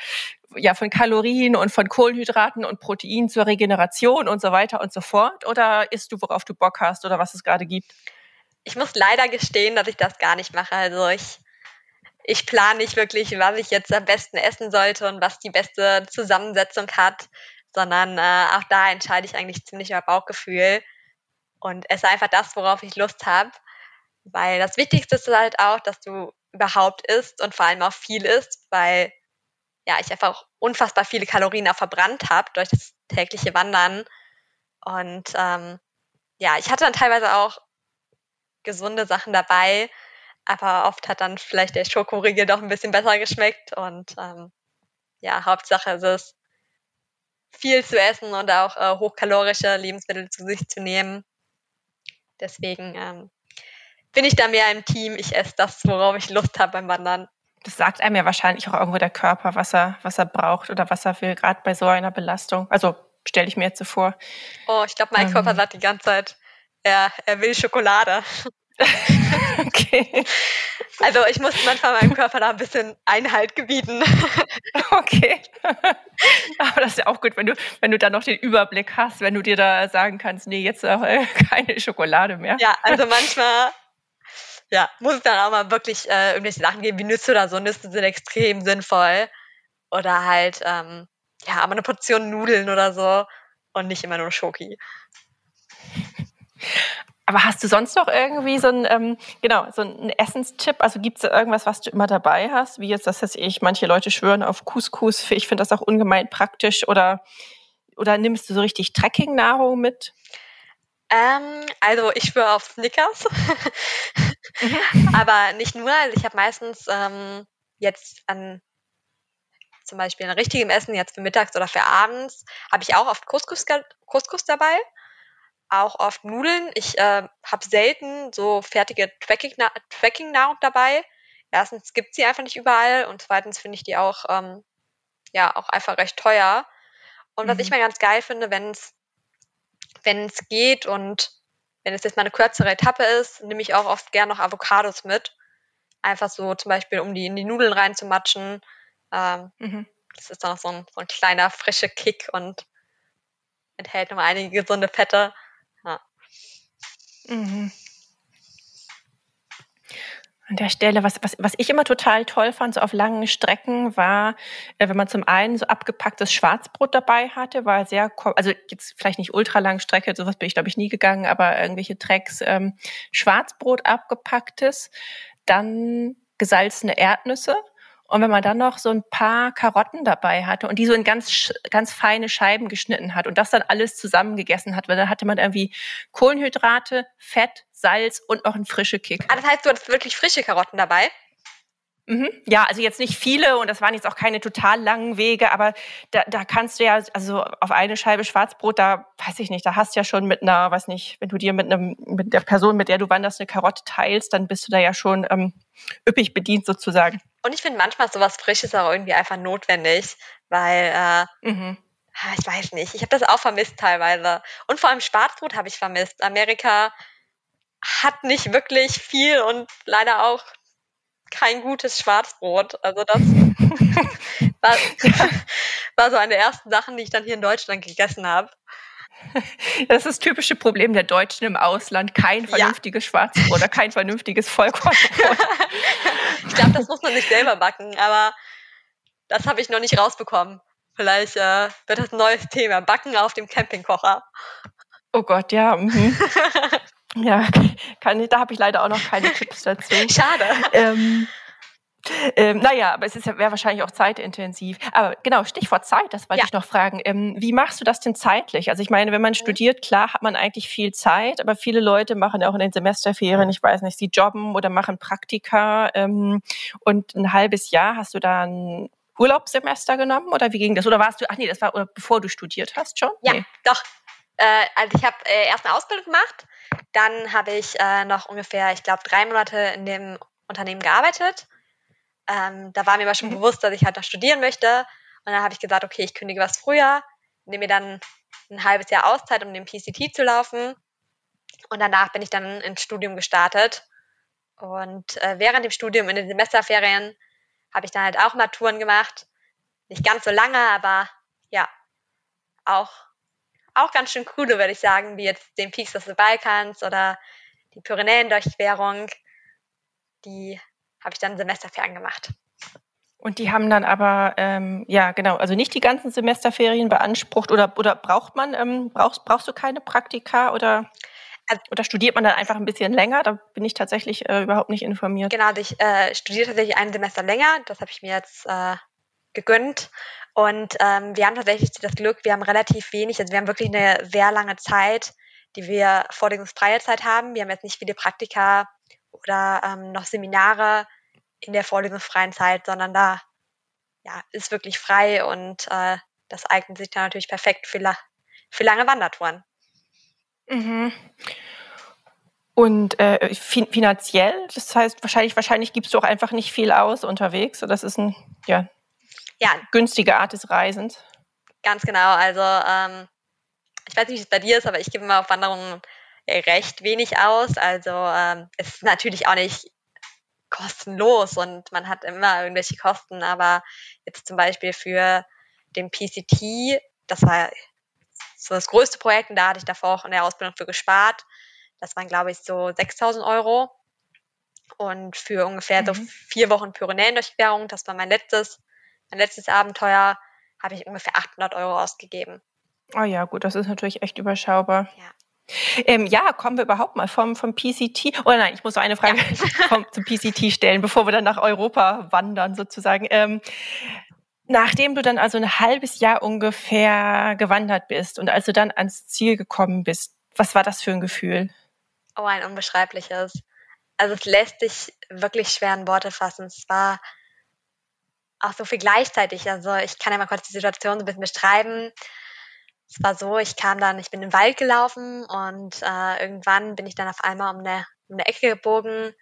ja, von Kalorien und von Kohlenhydraten und Protein zur Regeneration und so weiter und so fort? Oder isst du, worauf du Bock hast oder was es gerade gibt? ich muss leider gestehen, dass ich das gar nicht mache. Also ich, ich plane nicht wirklich, was ich jetzt am besten essen sollte und was die beste Zusammensetzung hat, sondern äh, auch da entscheide ich eigentlich ziemlich über Bauchgefühl und esse einfach das, worauf ich Lust habe. Weil das Wichtigste ist halt auch, dass du überhaupt isst und vor allem auch viel isst, weil ja, ich einfach unfassbar viele Kalorien auch verbrannt habe durch das tägliche Wandern. Und ähm, ja, ich hatte dann teilweise auch gesunde Sachen dabei, aber oft hat dann vielleicht der Schokoriegel doch ein bisschen besser geschmeckt und ähm, ja, Hauptsache ist es, viel zu essen und auch äh, hochkalorische Lebensmittel zu sich zu nehmen. Deswegen ähm, bin ich da mehr im Team. Ich esse das, worauf ich Lust habe beim Wandern. Das sagt einem ja wahrscheinlich auch irgendwo der Körper, was er, was er braucht oder was er will, gerade bei so einer Belastung. Also stelle ich mir jetzt so vor. Oh, ich glaube, mein ähm, Körper sagt die ganze Zeit, er, er will Schokolade. [laughs] [laughs] okay. Also ich muss manchmal meinem Körper da ein bisschen Einhalt gebieten. [laughs] Okay. Aber das ist ja auch gut, wenn du, wenn du dann noch den Überblick hast, wenn du dir da sagen kannst, nee, jetzt äh, keine Schokolade mehr. Ja, also manchmal ja, muss dann auch mal wirklich äh, irgendwelche Sachen geben, wie Nüsse oder so. Nüsse sind extrem sinnvoll. Oder halt, ähm, ja, aber eine Portion Nudeln oder so und nicht immer nur Schoki. Aber hast du sonst noch irgendwie so ein, ähm, genau, so einen Essenstipp? Also gibt es irgendwas, was du immer dabei hast? Wie jetzt, das heißt ich, manche Leute schwören auf Couscous. Ich finde das auch ungemein praktisch. Oder, oder nimmst du so richtig Trekkingnahrung mit? Ähm, also ich schwöre auf Snickers. mhm. [laughs] Aber nicht nur. Also ich habe meistens ähm, jetzt an zum Beispiel ein richtigem Essen, jetzt für mittags oder für abends, habe ich auch oft Couscous, Couscous dabei auch oft Nudeln. Ich äh, habe selten so fertige Tracking-Nahrung dabei. Erstens gibt sie einfach nicht überall und zweitens finde ich die auch, ähm, ja, auch einfach recht teuer. Und was ich mhm. mal ganz geil finde, wenn es wenn es geht und wenn es jetzt mal eine kürzere Etappe ist, nehme ich auch oft gern noch Avocados mit. Einfach so zum Beispiel, um die in die Nudeln reinzumatschen. Ähm, mhm. Das ist dann noch so ein, so ein kleiner, frischer Kick und enthält noch einige gesunde Fette. Mhm. An der Stelle, was, was, was ich immer total toll fand, so auf langen Strecken, war, äh, wenn man zum einen so abgepacktes Schwarzbrot dabei hatte, war sehr, also jetzt vielleicht nicht ultra lang Strecke, sowas bin ich glaube ich nie gegangen, aber irgendwelche Tracks, ähm, Schwarzbrot abgepacktes, dann gesalzene Erdnüsse, und wenn man dann noch so ein paar Karotten dabei hatte und die so in ganz, ganz feine Scheiben geschnitten hat und das dann alles zusammen gegessen hat, weil dann hatte man irgendwie Kohlenhydrate, Fett, Salz und noch einen frische Kick. Ah, das heißt, du hattest wirklich frische Karotten dabei? Mhm. Ja, also jetzt nicht viele und das waren jetzt auch keine total langen Wege, aber da, da kannst du ja, also auf eine Scheibe Schwarzbrot, da weiß ich nicht, da hast du ja schon mit einer, weiß nicht, wenn du dir mit einem, mit der Person, mit der du wanderst, eine Karotte teilst, dann bist du da ja schon ähm, üppig bedient sozusagen. Und ich finde manchmal sowas Frisches auch irgendwie einfach notwendig, weil äh, mhm. Ah, ich weiß nicht, ich habe das auch vermisst teilweise. Und vor allem Schwarzbrot habe ich vermisst. Amerika hat nicht wirklich viel und leider auch kein gutes Schwarzbrot. Also das [laughs] war, war, so eine der ersten Sachen, die ich dann hier in Deutschland gegessen habe. [laughs] Das ist das typische Problem der Deutschen im Ausland. Kein vernünftiges ja. Schwarzbrot oder kein vernünftiges Vollkornbrot. [laughs] ich glaube, das muss man nicht selber backen, aber das habe ich noch nicht rausbekommen. Vielleicht äh, wird das ein neues Thema. Backen auf dem Campingkocher. Oh Gott, ja. Mhm. Ja, [laughs] kann, da habe ich leider auch noch keine Tipps dazu. [laughs] Schade. Ähm, ähm, naja, aber es ist ja, wäre wahrscheinlich auch zeitintensiv. Aber genau, Stichwort Zeit, das wollte ja. ich noch fragen. Ähm, wie machst du das denn zeitlich? Also ich meine, wenn man mhm. studiert, klar hat man eigentlich viel Zeit, aber viele Leute machen auch in den Semesterferien, ich weiß nicht, sie jobben oder machen Praktika ähm, und ein halbes Jahr hast du da ein Urlaubssemester genommen oder wie ging das? Oder warst du, ach nee, das war bevor du studiert hast schon? Ja, nee. doch. Äh, also ich habe äh, erst eine Ausbildung gemacht, dann habe ich äh, noch ungefähr, ich glaube, drei Monate in dem Unternehmen gearbeitet ähm, da war mir aber schon mhm. bewusst, dass ich halt noch studieren möchte. Und dann habe ich gesagt, okay, ich kündige was früher, nehme mir dann ein halbes Jahr Auszeit, um den PCT zu laufen. Und danach bin ich dann ins Studium gestartet. Und äh, während dem Studium in den Semesterferien habe ich dann halt auch Maturen gemacht. Nicht ganz so lange, aber ja, auch, auch ganz schön coole, würde ich sagen, wie jetzt den Peaks des Balkans oder die Pyrenäen-Durchquerung. Die habe ich dann Semesterferien gemacht. Und die haben dann aber, ähm, ja genau, also nicht die ganzen Semesterferien beansprucht oder, oder braucht man, ähm, brauchst, brauchst du keine Praktika oder, also, oder studiert man dann einfach ein bisschen länger? Da bin ich tatsächlich äh, überhaupt nicht informiert. Genau, also ich äh, studiere tatsächlich ein Semester länger, das habe ich mir jetzt äh, gegönnt. Und ähm, wir haben tatsächlich das Glück, wir haben relativ wenig, also wir haben wirklich eine sehr lange Zeit, die wir vorlesungsfreie Zeit haben. Wir haben jetzt nicht viele Praktika oder ähm, noch Seminare in der vorlesungsfreien Zeit, sondern da ja, ist wirklich frei und äh, das eignet sich dann natürlich perfekt für, la für lange Wandertouren. Mhm. Und äh, fin finanziell, das heißt wahrscheinlich, wahrscheinlich gibst du auch einfach nicht viel aus unterwegs. So, das ist ein ja, ja. günstige Art des Reisens. Ganz genau. Also ähm, ich weiß nicht, wie es bei dir ist, aber ich gebe immer auf Wanderungen recht wenig aus. Also ähm, ist natürlich auch nicht kostenlos und man hat immer irgendwelche Kosten, aber jetzt zum Beispiel für den PCT, das war so das größte Projekt und da hatte ich davor auch in der Ausbildung für gespart. Das waren, glaube ich, so 6000 Euro. Und für ungefähr mhm. so vier Wochen Pyrenäen-Durchquerung, das war mein letztes, mein letztes Abenteuer, habe ich ungefähr 800 Euro ausgegeben. Oh ja, gut, das ist natürlich echt überschaubar. Ja. Ähm, ja, kommen wir überhaupt mal vom, vom PCT. Oh nein, ich muss noch eine Frage ja. [laughs] vom, zum PCT stellen, bevor wir dann nach Europa wandern sozusagen. Ähm, nachdem du dann also ein halbes Jahr ungefähr gewandert bist und als du dann ans Ziel gekommen bist, was war das für ein Gefühl? Oh, ein unbeschreibliches. Also es lässt sich wirklich schwer in Worte fassen. Es war auch so viel gleichzeitig. Also ich kann ja mal kurz die Situation so ein bisschen beschreiben es war so, ich kam dann, ich bin im Wald gelaufen und äh, irgendwann bin ich dann auf einmal um eine, um eine Ecke gebogen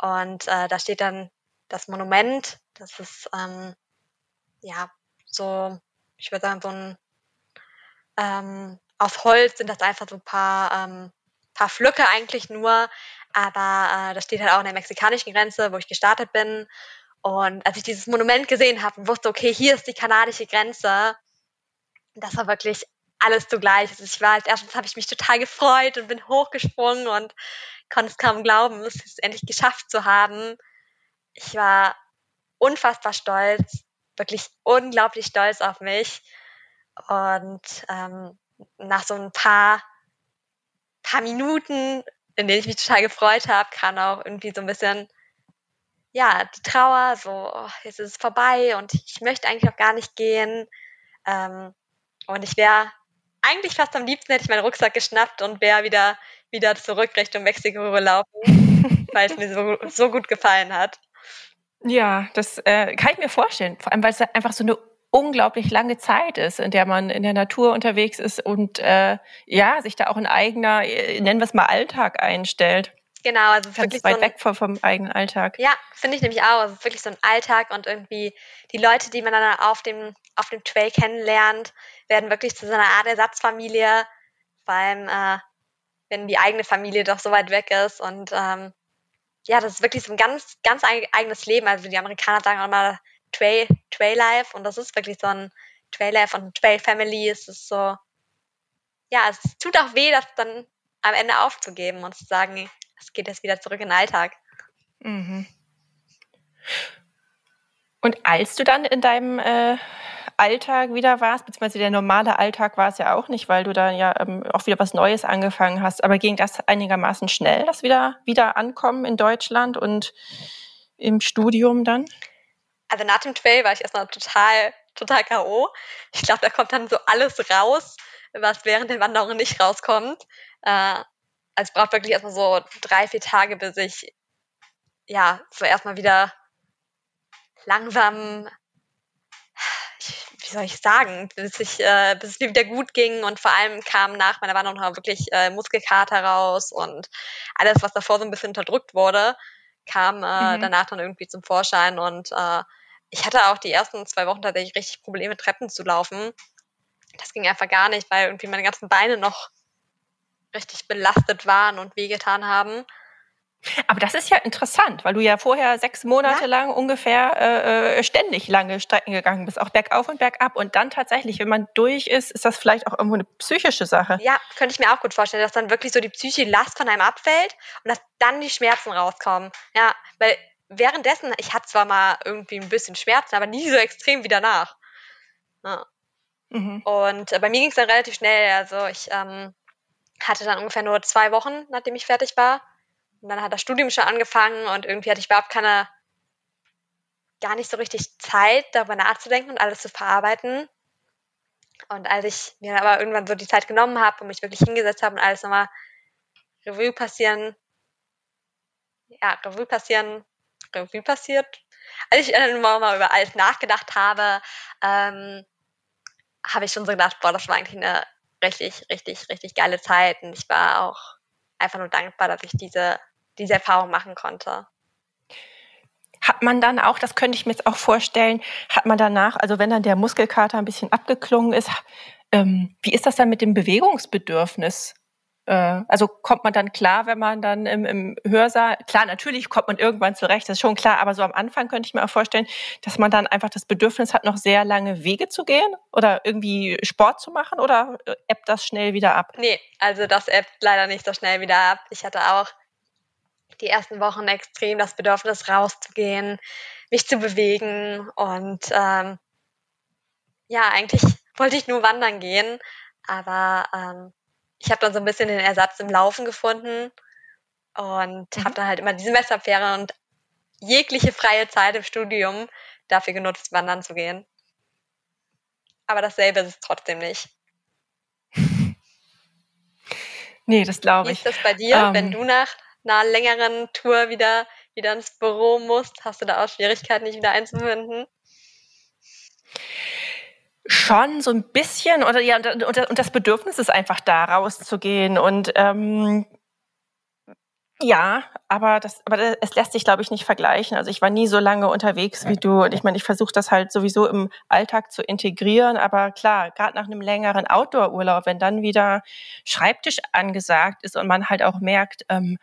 und äh, da steht dann das Monument. Das ist ähm, ja so, ich würde sagen, so ein ähm, aus Holz sind das einfach so ein paar, ähm, paar Flöcke eigentlich nur, aber äh, das steht halt auch an der mexikanischen Grenze, wo ich gestartet bin. Und als ich dieses Monument gesehen habe und wusste, okay, hier ist die kanadische Grenze, das war wirklich alles zugleich. Also ich war als erstes habe ich mich total gefreut und bin hochgesprungen und konnte es kaum glauben, es endlich geschafft zu haben. Ich war unfassbar stolz, wirklich unglaublich stolz auf mich. Und ähm, nach so ein paar, paar Minuten, in denen ich mich total gefreut habe, kam auch irgendwie so ein bisschen ja, die Trauer, so, oh, jetzt ist es vorbei und ich möchte eigentlich auch gar nicht gehen. Ähm, und ich wäre eigentlich fast am liebsten hätte ich meinen Rucksack geschnappt und wäre wieder, wieder zurück Richtung Mexiko gelaufen, [laughs] weil es mir so, so gut gefallen hat. Ja, das äh, kann ich mir vorstellen. Vor allem, weil es einfach so eine unglaublich lange Zeit ist, in der man in der Natur unterwegs ist und äh, ja, sich da auch ein eigener, äh, nennen wir es mal Alltag einstellt. Genau, also es ist wirklich weit so ein, weg vom, vom eigenen Alltag. Ja, finde ich nämlich auch. Es ist wirklich so ein Alltag und irgendwie die Leute, die man dann auf dem, auf dem Trail kennenlernt, werden wirklich zu so einer Art Ersatzfamilie, vor allem äh, wenn die eigene Familie doch so weit weg ist und ähm, ja, das ist wirklich so ein ganz, ganz eigenes Leben. Also die Amerikaner sagen auch immer Trail, Trail Life und das ist wirklich so ein Trail Life und Trail Family. Es ist so, ja, es tut auch weh, das dann am Ende aufzugeben und zu sagen, es geht jetzt wieder zurück in den Alltag. Mhm. Und als du dann in deinem äh, Alltag wieder warst, beziehungsweise der normale Alltag war es ja auch nicht, weil du da ja ähm, auch wieder was Neues angefangen hast. Aber ging das einigermaßen schnell, das wieder, wieder ankommen in Deutschland und im Studium dann? Also nach dem Trail war ich erstmal total, total K.O. Ich glaube, da kommt dann so alles raus, was während der Wanderung nicht rauskommt. Äh, also es braucht wirklich erstmal so drei, vier Tage, bis ich ja so erstmal wieder langsam wie soll ich sagen, bis, ich, äh, bis es mir wieder gut ging und vor allem kam nach meiner Wanderung noch wirklich äh, Muskelkater raus und alles, was davor so ein bisschen unterdrückt wurde, kam äh, mhm. danach dann irgendwie zum Vorschein und äh, ich hatte auch die ersten zwei Wochen tatsächlich richtig Probleme, Treppen zu laufen. Das ging einfach gar nicht, weil irgendwie meine ganzen Beine noch richtig belastet waren und wehgetan haben. Aber das ist ja interessant, weil du ja vorher sechs Monate ja. lang ungefähr äh, äh, ständig lange Strecken gegangen bist, auch bergauf und bergab. Und dann tatsächlich, wenn man durch ist, ist das vielleicht auch irgendwo eine psychische Sache. Ja, könnte ich mir auch gut vorstellen, dass dann wirklich so die psychische Last von einem abfällt und dass dann die Schmerzen rauskommen. Ja, weil währenddessen, ich hatte zwar mal irgendwie ein bisschen Schmerzen, aber nie so extrem wie danach. Ja. Mhm. Und äh, bei mir ging es dann relativ schnell. Also ich ähm, hatte dann ungefähr nur zwei Wochen, nachdem ich fertig war und dann hat das Studium schon angefangen und irgendwie hatte ich überhaupt keine, gar nicht so richtig Zeit, darüber nachzudenken und alles zu verarbeiten. Und als ich mir aber irgendwann so die Zeit genommen habe und mich wirklich hingesetzt habe und alles nochmal Revue passieren, ja, Revue passieren, Revue passiert, als ich dann mal über alles nachgedacht habe, ähm, habe ich schon so gedacht, boah, das war eigentlich eine richtig, richtig, richtig geile Zeit. Und ich war auch einfach nur dankbar, dass ich diese, diese Erfahrung machen konnte. Hat man dann auch, das könnte ich mir jetzt auch vorstellen, hat man danach, also wenn dann der Muskelkater ein bisschen abgeklungen ist, ähm, wie ist das dann mit dem Bewegungsbedürfnis? Äh, also kommt man dann klar, wenn man dann im, im Hörsaal, klar, natürlich kommt man irgendwann zurecht, das ist schon klar, aber so am Anfang könnte ich mir auch vorstellen, dass man dann einfach das Bedürfnis hat, noch sehr lange Wege zu gehen oder irgendwie Sport zu machen oder äh, ebbt das schnell wieder ab? Nee, also das ebbt leider nicht so schnell wieder ab. Ich hatte auch die ersten Wochen extrem das Bedürfnis rauszugehen, mich zu bewegen und ähm, ja, eigentlich wollte ich nur wandern gehen, aber ähm, ich habe dann so ein bisschen den Ersatz im Laufen gefunden und mhm. habe dann halt immer die Semesterferien und jegliche freie Zeit im Studium dafür genutzt, wandern zu gehen. Aber dasselbe ist es trotzdem nicht. [laughs] Nee, das glaube ich. Wie ist das bei dir, ähm, wenn du nach einer längeren Tour wieder, wieder ins Büro musst? Hast du da auch Schwierigkeiten, dich wieder einzufinden? Schon so ein bisschen oder ja und, und das Bedürfnis ist einfach da rauszugehen und ähm, ja, aber das, aber es lässt sich, glaube ich, nicht vergleichen. Also ich war nie so lange unterwegs wie du und ich meine, ich versuche das halt sowieso im Alltag zu integrieren. Aber klar, gerade nach einem längeren Outdoor-Urlaub, wenn dann wieder Schreibtisch angesagt ist und man halt auch merkt, ähm,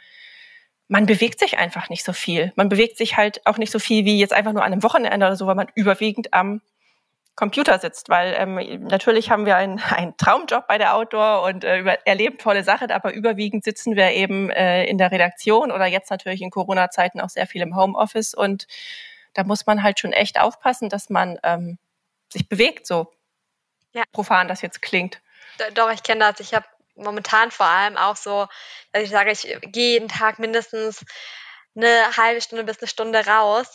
man bewegt sich einfach nicht so viel. Man bewegt sich halt auch nicht so viel wie jetzt einfach nur an einem Wochenende oder so, weil man überwiegend am Computer sitzt, weil ähm, natürlich haben wir einen, [laughs] einen Traumjob bei der Outdoor und äh, über, erleben tolle Sachen, aber überwiegend sitzen wir eben äh, in der Redaktion oder jetzt natürlich in Corona-Zeiten auch sehr viel im Homeoffice und da muss man halt schon echt aufpassen, dass man ähm, sich bewegt, so ja. profan das jetzt klingt. Doch, ich kenne das. Ich habe momentan vor allem auch so, dass ich sage, ich gehe jeden Tag mindestens eine halbe Stunde bis eine Stunde raus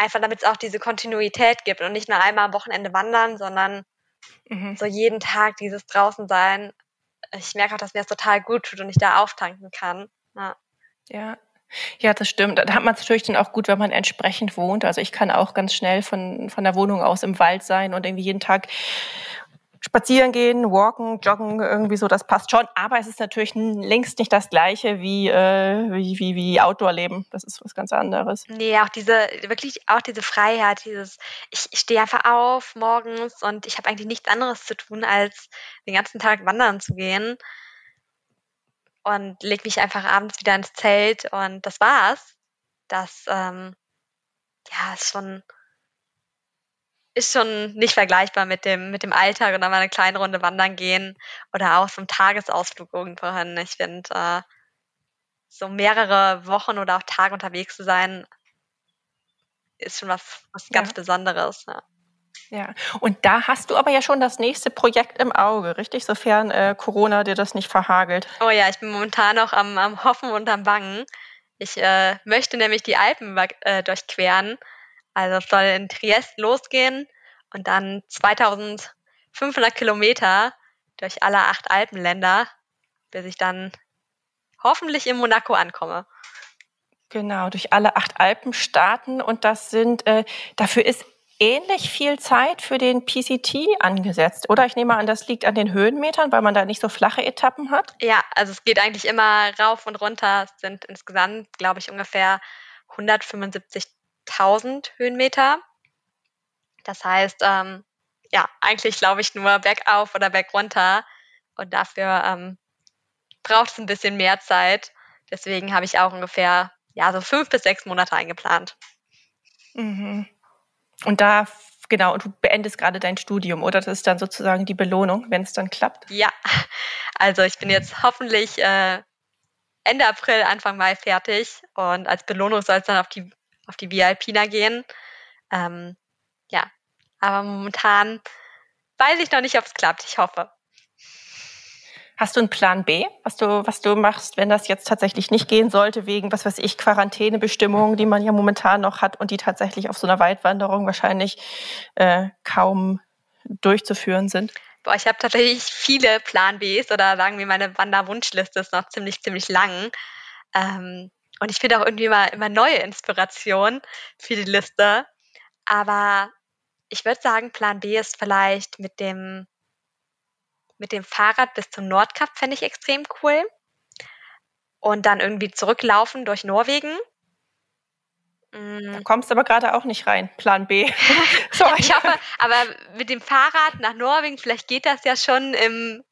einfach damit es auch diese Kontinuität gibt und nicht nur einmal am Wochenende wandern, sondern mhm. so jeden Tag dieses draußen sein. Ich merke auch, dass mir das total gut tut und ich da auftanken kann. Ja. ja. Ja, das stimmt. Da hat man es natürlich dann auch gut, wenn man entsprechend wohnt. Also ich kann auch ganz schnell von, von der Wohnung aus im Wald sein und irgendwie jeden Tag spazieren gehen, walken, joggen, irgendwie so, das passt schon. Aber es ist natürlich längst nicht das Gleiche wie, äh, wie, wie, wie Outdoor-Leben. Das ist was ganz anderes. Nee, auch diese, wirklich auch diese Freiheit, dieses, ich, ich stehe einfach auf morgens und ich habe eigentlich nichts anderes zu tun, als den ganzen Tag wandern zu gehen. Und leg mich einfach abends wieder ins Zelt und das war's. Das, ähm, ja, ist schon, ist schon nicht vergleichbar mit dem, mit dem Alltag und dann mal eine kleine Runde wandern gehen oder auch so ein Tagesausflug irgendwo hin. Ich finde, äh, so mehrere Wochen oder auch Tage unterwegs zu sein, ist schon was, was ganz ja. Besonderes. Ja. Ja, und da hast du aber ja schon das nächste Projekt im Auge, richtig? Sofern äh, Corona dir das nicht verhagelt. Oh ja, ich bin momentan noch am, am Hoffen und am Bangen. Ich äh, möchte nämlich die Alpen äh, durchqueren. Also es soll in Triest losgehen und dann 2500 Kilometer durch alle acht Alpenländer, bis ich dann hoffentlich in Monaco ankomme. Genau, durch alle acht Alpenstaaten und das sind, äh, dafür ist ähnlich viel Zeit für den PCT angesetzt, oder? Ich nehme an, das liegt an den Höhenmetern, weil man da nicht so flache Etappen hat. Ja, also es geht eigentlich immer rauf und runter. Es sind insgesamt, glaube ich, ungefähr 175.000 Höhenmeter. Das heißt, ähm, ja, eigentlich glaube ich nur bergauf oder bergunter. Und dafür ähm, braucht es ein bisschen mehr Zeit. Deswegen habe ich auch ungefähr ja so fünf bis sechs Monate eingeplant. Mhm. Und da, genau, und du beendest gerade dein Studium, oder? Das ist dann sozusagen die Belohnung, wenn es dann klappt? Ja, also ich bin jetzt hoffentlich äh, Ende April, Anfang Mai fertig und als Belohnung soll es dann auf die, auf die VIP gehen. Ähm, ja, aber momentan weiß ich noch nicht, ob es klappt. Ich hoffe. Hast du einen Plan B, was du, was du machst, wenn das jetzt tatsächlich nicht gehen sollte, wegen, was weiß ich, Quarantänebestimmungen, die man ja momentan noch hat und die tatsächlich auf so einer Weitwanderung wahrscheinlich äh, kaum durchzuführen sind? Boah, ich habe tatsächlich viele Plan Bs oder sagen wir, meine Wanderwunschliste ist noch ziemlich, ziemlich lang. Ähm, und ich finde auch irgendwie immer, immer neue Inspiration für die Liste. Aber ich würde sagen, Plan B ist vielleicht mit dem mit dem Fahrrad bis zum Nordkap fände ich extrem cool. Und dann irgendwie zurücklaufen durch Norwegen. Mm. Da kommst du aber gerade auch nicht rein. Plan B. [laughs] ich hoffe, aber mit dem Fahrrad nach Norwegen, vielleicht geht das ja schon im,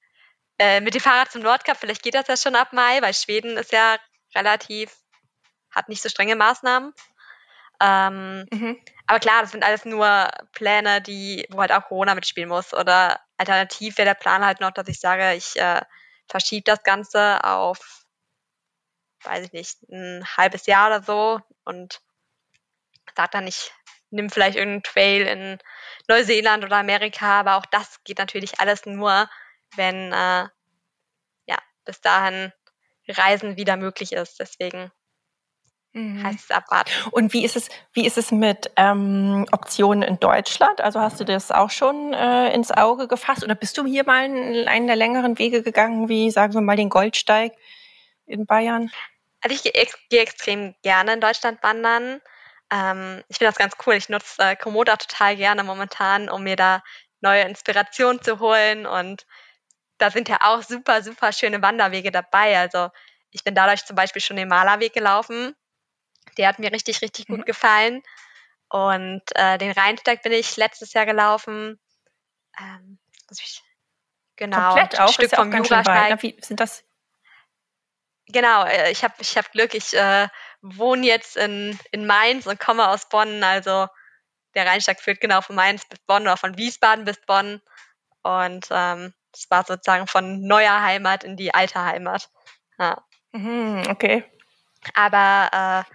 äh, mit dem Fahrrad zum Nordkap, vielleicht geht das ja schon ab Mai, weil Schweden ist ja relativ, hat nicht so strenge Maßnahmen. Ähm, mhm. Aber klar, das sind alles nur Pläne, die, wo halt auch Corona mitspielen muss. Oder alternativ wäre der Plan halt noch, dass ich sage, ich äh, verschiebe das Ganze auf, weiß ich nicht, ein halbes Jahr oder so und sage dann, ich nehme vielleicht irgendeinen Trail in Neuseeland oder Amerika, aber auch das geht natürlich alles nur, wenn äh, ja bis dahin Reisen wieder möglich ist. Deswegen Mhm. Heißt es abwarten. Und wie ist es, wie ist es mit ähm, Optionen in Deutschland? Also hast du das auch schon äh, ins Auge gefasst oder bist du hier mal einen der längeren Wege gegangen, wie sagen wir mal den Goldsteig in Bayern? Also ich gehe geh extrem gerne in Deutschland wandern. Ähm, ich finde das ganz cool. Ich nutze äh, Komodo total gerne momentan, um mir da neue Inspirationen zu holen und da sind ja auch super, super schöne Wanderwege dabei. Also ich bin dadurch zum Beispiel schon den Malerweg gelaufen der hat mir richtig, richtig gut mhm. gefallen. Und äh, den Rheinsteig bin ich letztes Jahr gelaufen. Ähm, ich, genau, Komplett auch, ein Stück vom Jurasteig. Wie sind das? Genau, äh, ich habe ich hab Glück, ich äh, wohne jetzt in, in Mainz und komme aus Bonn. Also der Rheinsteig führt genau von Mainz bis Bonn oder von Wiesbaden bis Bonn. Und ähm, das war sozusagen von neuer Heimat in die alte Heimat. Ja. Mhm, okay. Aber äh,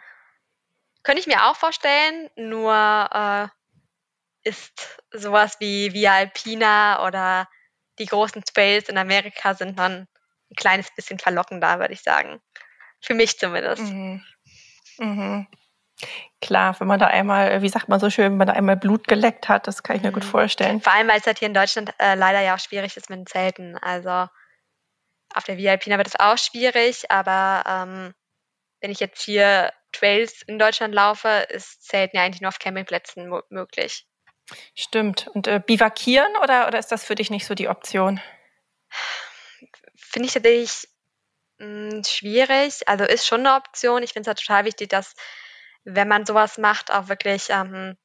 könnte ich mir auch vorstellen, nur äh, ist sowas wie Via Alpina oder die großen Trails in Amerika sind dann ein kleines bisschen verlockender, würde ich sagen. Für mich zumindest. Mhm. Mhm. Klar, wenn man da einmal, wie sagt man so schön, wenn man da einmal Blut geleckt hat, das kann ich mir mhm. gut vorstellen. Vor allem, weil es halt hier in Deutschland äh, leider ja auch schwierig ist mit den Zelten. Also auf der Via Alpina wird es auch schwierig, aber ähm, wenn ich jetzt hier Trails in Deutschland laufe, ist Zelten ja eigentlich nur auf Campingplätzen möglich. Stimmt. Und äh, bivakieren oder, oder ist das für dich nicht so die Option? Finde ich tatsächlich mh, hm, schwierig. Also ist schon eine Option. Ich finde es halt total wichtig, dass wenn man sowas macht, auch wirklich ähm,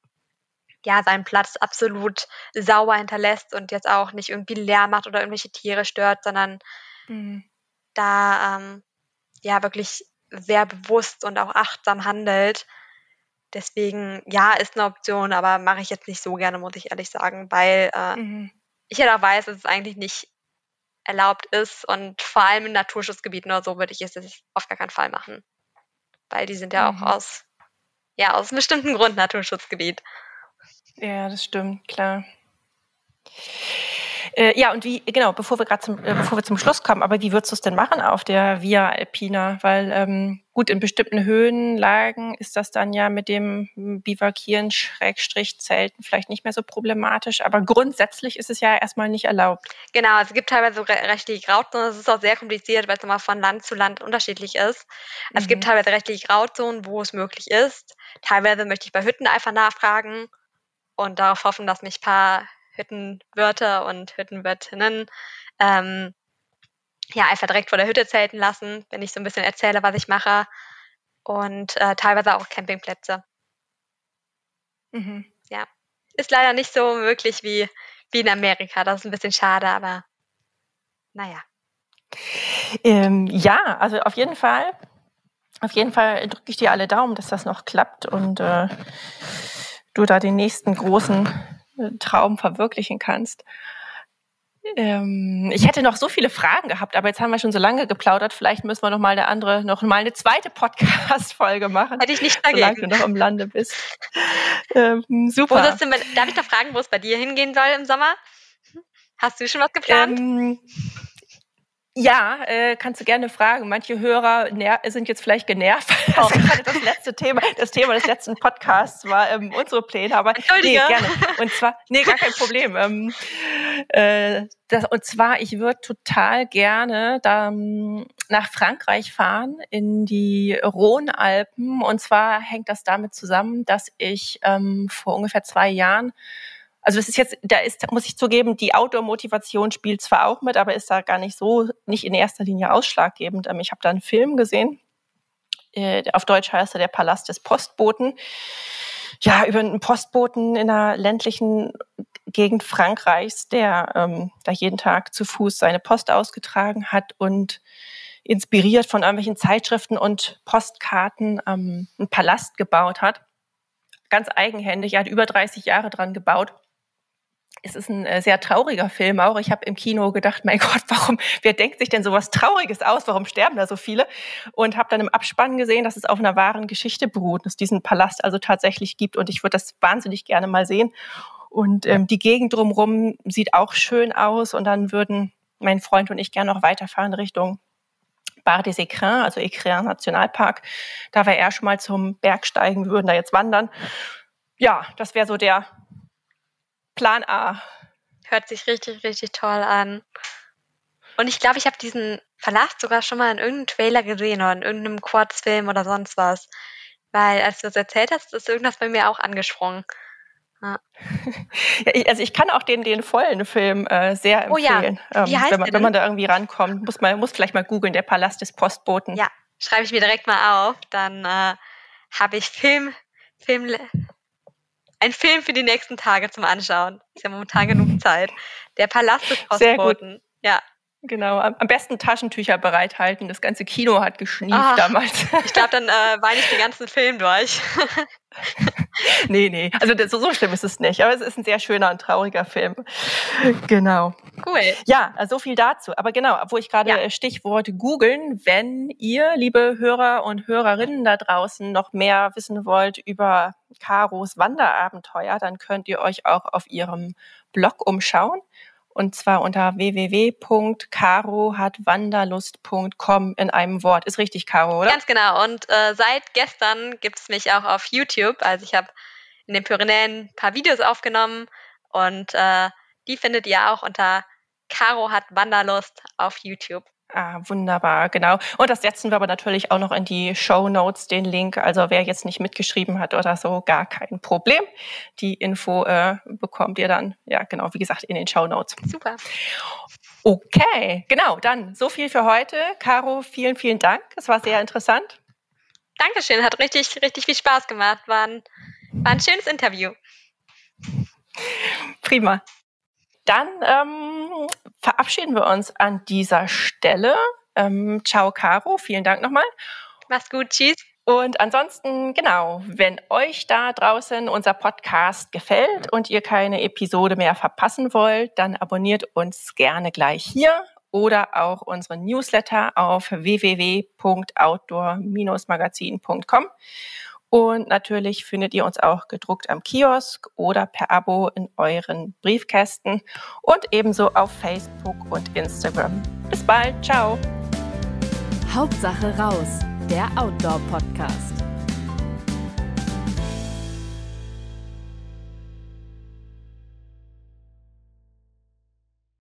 ja, seinen Platz absolut sauber hinterlässt und jetzt auch nicht irgendwie leer macht oder irgendwelche Tiere stört, sondern mhm. da ähm, ja wirklich sehr bewusst und auch achtsam handelt. deswegen, ja, ist eine Option, aber mache ich jetzt nicht so gerne, muss ich ehrlich sagen, weil äh, mhm. ich ja auch weiß, dass es eigentlich nicht erlaubt ist und vor allem in Naturschutzgebieten oder so würde ich es auf gar keinen Fall machen. Weil die sind ja mhm. auch aus, ja, aus einem bestimmten Grund Naturschutzgebiet. Ja, das stimmt, klar. Äh, ja, und wie, genau, bevor wir gerade zum, äh, bevor wir zum Schluss kommen, aber wie würdest du es denn machen auf der Via Alpina? Weil ähm, gut, in bestimmten Höhenlagen ist das dann ja mit dem Bivakieren, Schrägstrich, Zelten vielleicht nicht mehr so problematisch, aber grundsätzlich ist es ja erstmal nicht erlaubt. Genau, es gibt teilweise rechtliche Grauzonen, das ist auch sehr kompliziert, weil es nochmal von Land zu Land unterschiedlich ist. Mhm. Es gibt mhm. teilweise rechtliche Grauzonen, wo es möglich ist. Teilweise möchte ich bei Hütten einfach nachfragen und darauf hoffen, dass mich ein paar Hüttenwörter und Hüttenwirtinnen ähm, ja einfach direkt vor der Hütte zelten lassen, wenn ich so ein bisschen erzähle, was ich mache. Und äh, teilweise auch Campingplätze. Mhm. Ja. Ist leider nicht so möglich wie, wie in Amerika. Das ist ein bisschen schade, aber naja. Ähm, ja, also auf jeden Fall. Auf jeden Fall drücke ich dir alle Daumen, dass das noch klappt und äh, du da den nächsten großen Traum verwirklichen kannst. Ähm, ich hätte noch so viele Fragen gehabt, aber jetzt haben wir schon so lange geplaudert. Vielleicht müssen wir noch mal eine andere, noch mal eine zweite Podcast-Folge machen. Hätte ich nicht dagegen. Solange du noch im Lande bist. Ähm, super. Wo denn, darf ich da fragen, wo es bei dir hingehen soll im Sommer? Hast du schon was geplant? Ähm, ja, äh, kannst du gerne fragen. Manche Hörer sind jetzt vielleicht genervt. Das, oh. [laughs] das letzte Thema, das Thema des letzten Podcasts war ähm, unsere Pläne, aber nee, gerne. Und zwar, nee, gar kein Problem. Ähm, äh, das, und zwar, ich würde total gerne da, ähm, nach Frankreich fahren, in die Rhône-Alpen. Und zwar hängt das damit zusammen, dass ich ähm, vor ungefähr zwei Jahren also es ist jetzt, da ist, muss ich zugeben, die Outdoor-Motivation spielt zwar auch mit, aber ist da gar nicht so, nicht in erster Linie ausschlaggebend. Ähm, ich habe da einen Film gesehen, äh, auf Deutsch heißt er Der Palast des Postboten. Ja, über einen Postboten in einer ländlichen Gegend Frankreichs, der ähm, da jeden Tag zu Fuß seine Post ausgetragen hat und inspiriert von irgendwelchen Zeitschriften und Postkarten ähm, einen Palast gebaut hat. Ganz eigenhändig. Er hat über 30 Jahre dran gebaut es ist ein äh, sehr trauriger Film auch. Ich habe im Kino gedacht, mein [laughs] Gott, warum, wer denkt sich denn so was Trauriges aus? Warum sterben da so viele? Und habe dann im Abspann gesehen, dass es auf einer wahren Geschichte beruht, dass es diesen Palast also tatsächlich gibt. Und ich würde das wahnsinnig gerne mal sehen. Und ähm, die Gegend drumherum sieht auch schön aus. Und dann würden mein Freund und ich gerne noch weiterfahren Richtung Bar des Écrins, also Écrins Nationalpark. Da wäre er schon mal zum Bergsteigen, wir würden da jetzt wandern. Ja, das wäre so der Plan A. Hört sich richtig, richtig toll an. Und ich glaube, ich habe diesen Palast sogar schon mal in irgendeinem Trailer gesehen oder in irgendeinem Kurzfilm oder sonst was. Weil als du das erzählt hast, ist irgendwas bei mir auch angesprungen. Ja. [laughs] ja, also ich kann auch den, den vollen Film äh, sehr empfehlen. Oh ja. Wie ähm, heißt wenn, man, wenn man da irgendwie rankommt, muss man muss vielleicht mal googeln, der Palast des Postboten. Ja, schreibe ich mir direkt mal auf. Dann äh, habe ich Film, Film, ein Film für die nächsten Tage zum Anschauen. Ist ja momentan genug Zeit. Der Palast des Postboten. Ja. Genau, am besten Taschentücher bereithalten. Das ganze Kino hat geschnieft Ach, damals. [laughs] Ich glaube, dann äh, weine ich den ganzen Film durch. [laughs] nee, nee, also das, so schlimm ist es nicht. Aber es ist ein sehr schöner und trauriger Film. Genau. Cool. Ja, so viel dazu. Aber genau, wo ich gerade ja. Stichwort googeln, wenn ihr, liebe Hörer und Hörerinnen da draußen, noch mehr wissen wollt über Karos Wanderabenteuer, dann könnt ihr euch auch auf ihrem Blog umschauen und zwar unter www.carohatwanderlust.com in einem Wort. Ist richtig, Caro, oder? Ganz genau. Und äh, seit gestern gibt es mich auch auf YouTube. Also ich habe in den Pyrenäen ein paar Videos aufgenommen und äh, die findet ihr auch unter Caro hat Wanderlust auf YouTube. Ah, wunderbar, genau. Und das setzen wir aber natürlich auch noch in die Show Notes, den Link. Also wer jetzt nicht mitgeschrieben hat oder so, gar kein Problem. Die Info äh, bekommt ihr dann, ja genau, wie gesagt, in den Show Notes. Super. Okay, genau, dann so viel für heute. Caro, vielen, vielen Dank. Es war sehr interessant. Dankeschön, hat richtig, richtig viel Spaß gemacht. War ein, war ein schönes Interview. Prima. Dann ähm, verabschieden wir uns an dieser Stelle. Ähm, ciao, Caro. Vielen Dank nochmal. Mach's gut. Tschüss. Und ansonsten, genau, wenn euch da draußen unser Podcast gefällt und ihr keine Episode mehr verpassen wollt, dann abonniert uns gerne gleich hier oder auch unseren Newsletter auf www.outdoor-magazin.com. Und natürlich findet ihr uns auch gedruckt am Kiosk oder per Abo in euren Briefkästen und ebenso auf Facebook und Instagram. Bis bald, ciao. Hauptsache raus, der Outdoor-Podcast.